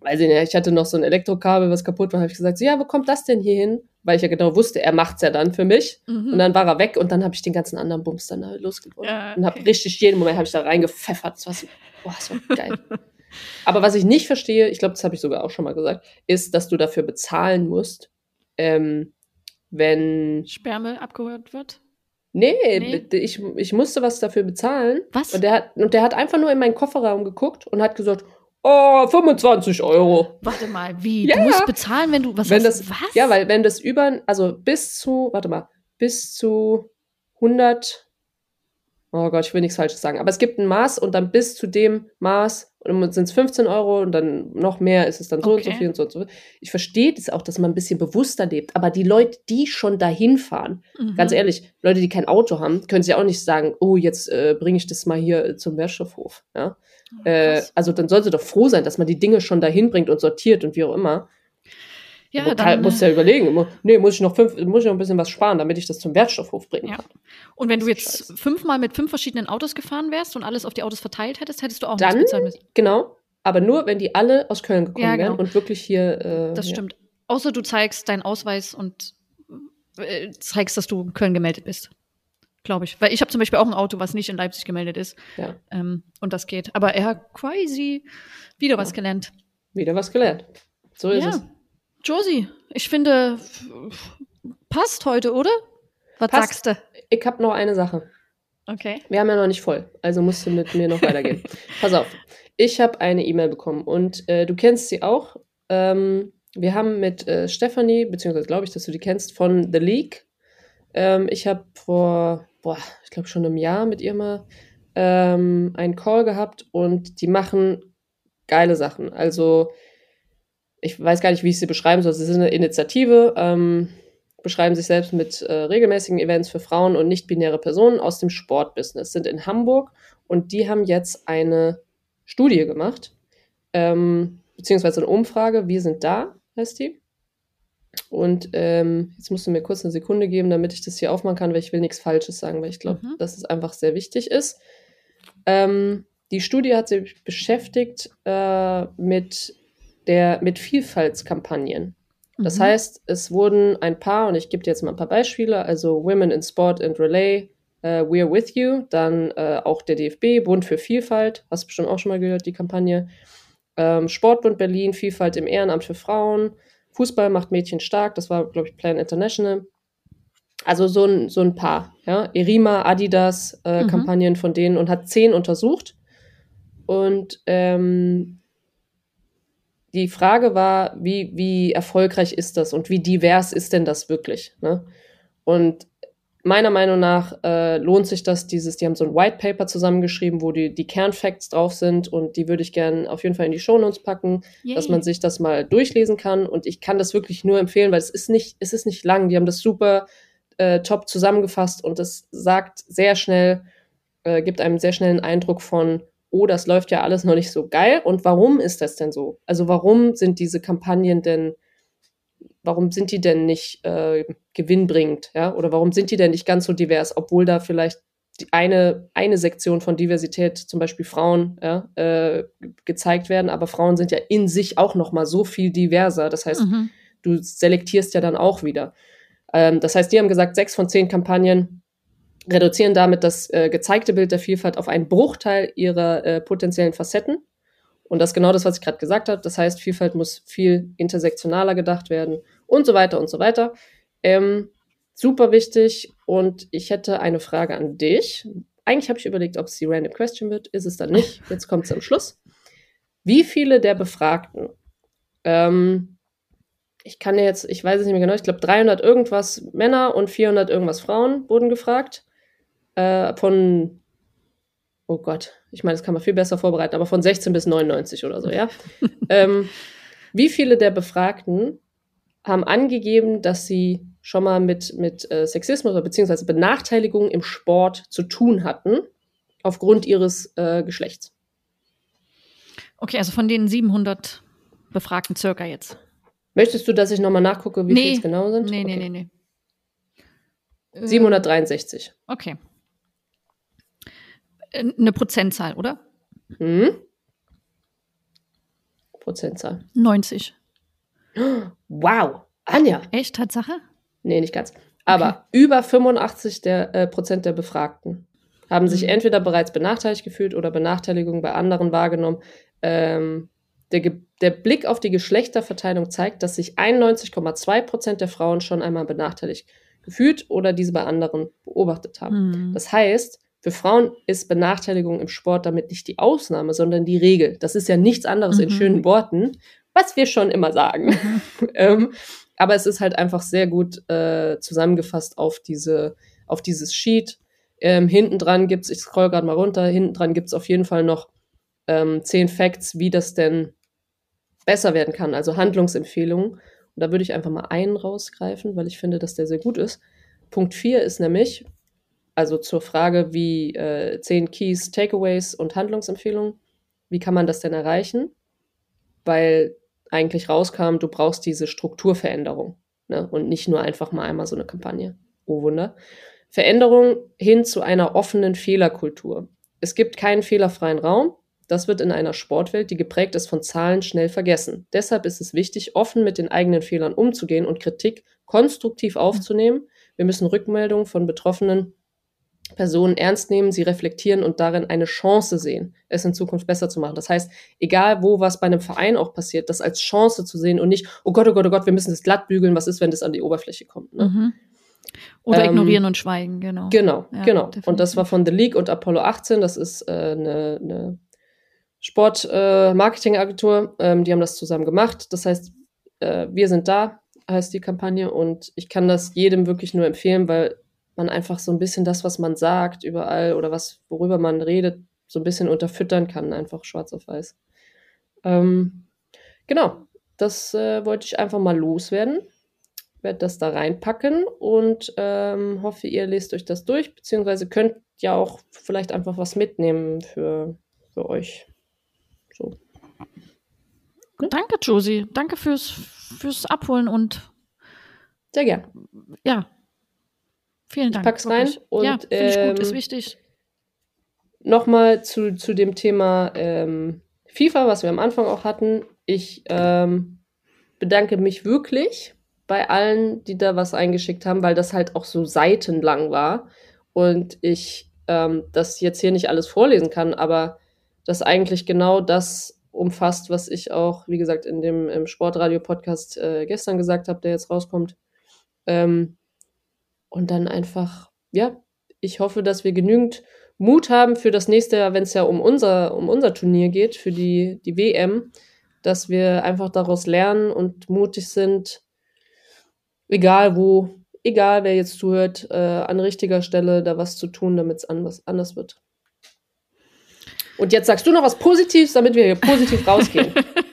weiß ich nicht, ich hatte noch so ein Elektrokabel, was kaputt war, habe ich gesagt, so, ja, wo kommt das denn hier hin? Weil ich ja genau wusste, er macht's ja dann für mich. Mhm. Und dann war er weg und dann habe ich den ganzen anderen Bums dann da losgeworden. Ja, Und habe okay. richtig jeden Moment habe ich da reingepfeffert. Das war so, boah, das war geil. Aber was ich nicht verstehe, ich glaube, das habe ich sogar auch schon mal gesagt, ist, dass du dafür bezahlen musst, ähm, wenn. Sperrmüll abgehört wird. Nee, Nee. Ich, ich musste was dafür bezahlen. Was? Und der, hat, und der hat einfach nur in meinen Kofferraum geguckt und hat gesagt, oh, 25 Euro. Warte mal, wie? Ja, du musst bezahlen, wenn du was Wenn hast- das, was? Ja, weil wenn das über, also bis zu, warte mal, bis zu 100, oh Gott, ich will nichts Falsches sagen, aber es gibt ein Maß und dann bis zu dem Maß sind es 15 Euro und dann noch mehr ist es dann so und so Okay. viel und so und so. Ich verstehe das auch, dass man ein bisschen bewusster lebt, aber die Leute, die schon dahin fahren, Mhm. ganz ehrlich, Leute, die kein Auto haben, können sich auch nicht sagen, oh, jetzt äh, bringe ich das mal hier äh, zum Wertstoffhof. Ja? Äh, Krass. also dann sollte doch froh sein, dass man die Dinge schon dahin bringt und sortiert und wie auch immer. Ja, Aber dann, musst du ja überlegen. Nee, muss ich noch fünf, muss ich noch ein bisschen was sparen, damit ich das zum Wertstoffhof bringen Ja. kann. Und wenn du jetzt scheiße. fünfmal mit fünf verschiedenen Autos gefahren wärst und alles auf die Autos verteilt hättest, hättest du auch Dann- nichts bezahlen müssen. Genau. Aber nur, wenn die alle aus Köln gekommen Ja, genau. wären und wirklich hier. Äh, Das ja. stimmt. Außer du zeigst deinen Ausweis und äh, zeigst, dass du in Köln gemeldet bist. Glaube ich. Weil ich habe zum Beispiel auch ein Auto, was nicht in Leipzig gemeldet ist. Ja. Ähm, und das geht. Aber er hat quasi wieder was gelernt. Wieder was gelernt. So ist ja. es. Josie, ich finde, passt heute, oder? Was Passt. sagst du? Ich habe noch eine Sache. Okay. Wir haben ja noch nicht voll, also musst du mit mir noch weitergehen. Pass auf. Ich habe eine E-Mail bekommen und äh, du kennst sie auch. Ähm, wir haben mit äh, Stephanie, beziehungsweise glaube ich, dass du die kennst, von The League. Ähm, ich habe vor, boah, ich glaube schon einem Jahr mit ihr mal ähm, einen Call gehabt und die machen geile Sachen. Also ich weiß gar nicht, wie ich sie beschreiben soll. Sie sind eine Initiative, ähm, beschreiben sich selbst mit äh, regelmäßigen Events für Frauen und nicht-binäre Personen aus dem Sportbusiness, sind in Hamburg und die haben jetzt eine Studie gemacht, ähm, beziehungsweise eine Umfrage, wir sind da, heißt die. Und ähm, jetzt musst du mir kurz eine Sekunde geben, damit ich das hier aufmachen kann, weil ich will nichts Falsches sagen, weil ich glaube, Mhm. dass es einfach sehr wichtig ist. Ähm, die Studie hat sich beschäftigt äh, mit, der, mit Vielfaltskampagnen. Das Mhm. heißt, es wurden ein paar, und ich gebe dir jetzt mal ein paar Beispiele, also Women in Sport and Relay, äh, We're With You, dann äh, auch der DFB, Bund für Vielfalt, hast du bestimmt auch schon mal gehört, die Kampagne, ähm, Sportbund Berlin, Vielfalt im Ehrenamt für Frauen, Fußball macht Mädchen stark, das war, glaube ich, Plan International. Also so ein, so ein paar, ja. Erima, Adidas, äh, Mhm. Kampagnen von denen und hat zehn untersucht. Und ähm, die Frage war, wie, wie erfolgreich ist das und wie divers ist denn das wirklich? Ne? Und meiner Meinung nach äh, lohnt sich das, dieses, die haben so ein White Paper zusammengeschrieben, wo die, die Kernfacts drauf sind und die würde ich gerne auf jeden Fall in die Shownotes packen, dass Yay. man sich das mal durchlesen kann. Und ich kann das wirklich nur empfehlen, weil es ist nicht, es ist nicht lang. Die haben das super äh, top zusammengefasst und es sagt sehr schnell, äh, gibt einem sehr schnell einen Eindruck von, oh, das läuft ja alles noch nicht so geil. Und warum ist das denn so? Also warum sind diese Kampagnen denn, warum sind die denn nicht äh, gewinnbringend, ja? Oder warum sind die denn nicht ganz so divers, obwohl da vielleicht eine, eine Sektion von Diversität, zum Beispiel Frauen, ja, äh, ge- gezeigt werden, aber Frauen sind ja in sich auch noch mal so viel diverser. Das heißt, Mhm. du selektierst ja dann auch wieder. Ähm, das heißt, die haben gesagt, sechs von zehn Kampagnen reduzieren damit das äh, gezeigte Bild der Vielfalt auf einen Bruchteil ihrer äh, potenziellen Facetten. Und das ist genau das, was ich gerade gesagt habe. Das heißt, Vielfalt muss viel intersektionaler gedacht werden und so weiter und so weiter. Ähm, super wichtig. Und ich hätte eine Frage an dich. Eigentlich habe ich überlegt, ob es die Random Question wird. Ist es dann nicht. Jetzt kommt es am Schluss. Wie viele der Befragten, ähm, ich kann jetzt, ich weiß es nicht mehr genau, ich glaube 300 irgendwas Männer und 400 irgendwas Frauen wurden gefragt. Äh, von, oh Gott, ich meine, das kann man viel besser vorbereiten, aber von 16 bis 99 oder so, ja. ähm, wie viele der Befragten haben angegeben, dass sie schon mal mit, mit äh, Sexismus oder beziehungsweise Benachteiligung im Sport zu tun hatten, aufgrund ihres äh, Geschlechts? Okay, also von den 700 Befragten circa jetzt. Möchtest du, dass ich nochmal nachgucke, wie Nee. viele es genau sind? Nee, okay. nee, nee, nee. Äh, 763. Okay. Eine Prozentzahl, oder? Hm? Prozentzahl. 90. Wow. Anja. Echt, Tatsache? Nee, nicht ganz. Aber über 85 der, äh, Prozent der Befragten haben sich Mhm. entweder bereits benachteiligt gefühlt oder Benachteiligung bei anderen wahrgenommen. Ähm, der, der Blick auf die Geschlechterverteilung zeigt, dass sich 91,2 Prozent der Frauen schon einmal benachteiligt gefühlt oder diese bei anderen beobachtet haben. Hm. Das heißt, für Frauen ist Benachteiligung im Sport damit nicht die Ausnahme, sondern die Regel. Das ist ja nichts anderes in Mhm. schönen Worten, was wir schon immer sagen. ähm, aber es ist halt einfach sehr gut äh, zusammengefasst auf diese, auf dieses Sheet. Ähm, hinten dran gibt's, ich scroll gerade mal runter, hinten dran gibt's auf jeden Fall noch ähm, zehn Facts, wie das denn besser werden kann, also Handlungsempfehlungen. Und da würde ich einfach mal einen rausgreifen, weil ich finde, dass der sehr gut ist. Punkt 4 ist nämlich, also zur Frage, wie äh, 10 Keys, Takeaways und Handlungsempfehlungen, wie kann man das denn erreichen? Weil eigentlich rauskam, du brauchst diese Strukturveränderung ne? und nicht nur einfach mal einmal so eine Kampagne. Oh Wunder. Veränderung hin zu einer offenen Fehlerkultur. Es gibt keinen fehlerfreien Raum. Das wird in einer Sportwelt, die geprägt ist von Zahlen, schnell vergessen. Deshalb ist es wichtig, offen mit den eigenen Fehlern umzugehen und Kritik konstruktiv aufzunehmen. Wir müssen Rückmeldungen von betroffenen Personen ernst nehmen, sie reflektieren und darin eine Chance sehen, es in Zukunft besser zu machen. Das heißt, egal wo was bei einem Verein auch passiert, das als Chance zu sehen und nicht, oh Gott, oh Gott, oh Gott, wir müssen das glatt bügeln, was ist, wenn das an die Oberfläche kommt. Ne? Mhm. Oder Ähm, ignorieren und schweigen, genau. Genau, Ja, genau. definitiv. Und das war von The League und Apollo 18. Das ist äh, eine, eine Sport-Marketing-Agentur. ähm, die haben das zusammen gemacht. Das heißt, äh, wir sind da, heißt die Kampagne. Und ich kann das jedem wirklich nur empfehlen, weil man einfach so ein bisschen das, was man sagt, überall oder was, worüber man redet, so ein bisschen unterfüttern kann, einfach schwarz auf weiß. Ähm, genau, das äh, wollte ich einfach mal loswerden werde das da reinpacken und ähm, hoffe, ihr lest euch das durch, beziehungsweise könnt ja auch vielleicht einfach was mitnehmen für, für euch. So. Danke, Josie. Danke fürs, fürs Abholen und Sehr gern. ja. Vielen Dank. pack's rein wirklich. und, ja, finde ich gut, ist ähm, wichtig. Nochmal zu, zu dem Thema ähm, FIFA, was wir am Anfang auch hatten. Ich ähm, bedanke mich wirklich bei allen, die da was eingeschickt haben, weil das halt auch so seitenlang war und ich ähm, das jetzt hier nicht alles vorlesen kann, aber das eigentlich genau das umfasst, was ich auch, wie gesagt, in dem Sportradio-Podcast äh, gestern gesagt habe, der jetzt rauskommt. Ähm, und dann einfach, ja, ich hoffe, dass wir genügend Mut haben für das nächste Jahr, wenn es ja um unser, um unser Turnier geht, für die, die WM, dass wir einfach daraus lernen und mutig sind, egal wo, egal wer jetzt zuhört, äh, an richtiger Stelle da was zu tun, damit es anders, anders wird. Und jetzt sagst du noch was Positives, damit wir hier positiv rausgehen.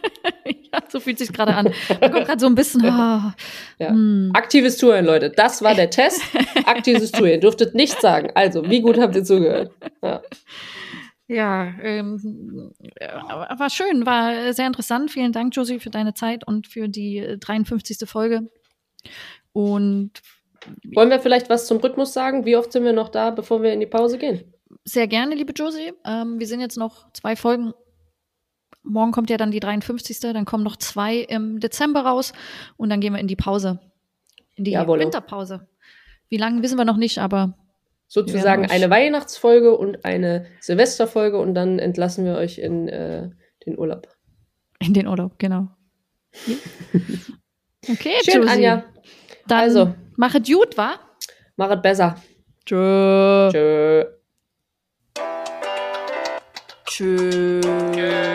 fühlt sich gerade an. Man kommt gerade so ein bisschen. ah, Ja. hm. Aktives Zuhören, Leute. Das war der Test. Aktives Zuhören. Ihr dürftet nichts sagen. Also, wie gut habt ihr zugehört? Ja. Ja, ähm, äh, war schön, war sehr interessant. Vielen Dank, Josie, für deine Zeit und für die äh, 53. Folge. Und Wollen wir vielleicht was zum Rhythmus sagen? Wie oft sind wir noch da, bevor wir in die Pause gehen? sehr gerne, liebe Josie. Ähm, wir sind jetzt noch zwei Folgen. Morgen kommt ja dann die 53. Dann kommen noch zwei im Dezember raus und dann gehen wir in die Pause. In die Jawollo. Winterpause. Wie lange wissen wir noch nicht, aber Sozusagen eine Weihnachtsfolge und eine Silvesterfolge und dann entlassen wir euch in äh, den Urlaub. in den Urlaub, genau. Okay, Schön, Josie. Anja. Dann Also. machet gut, wa? Machet besser. Tschö. Tschö. Tschö.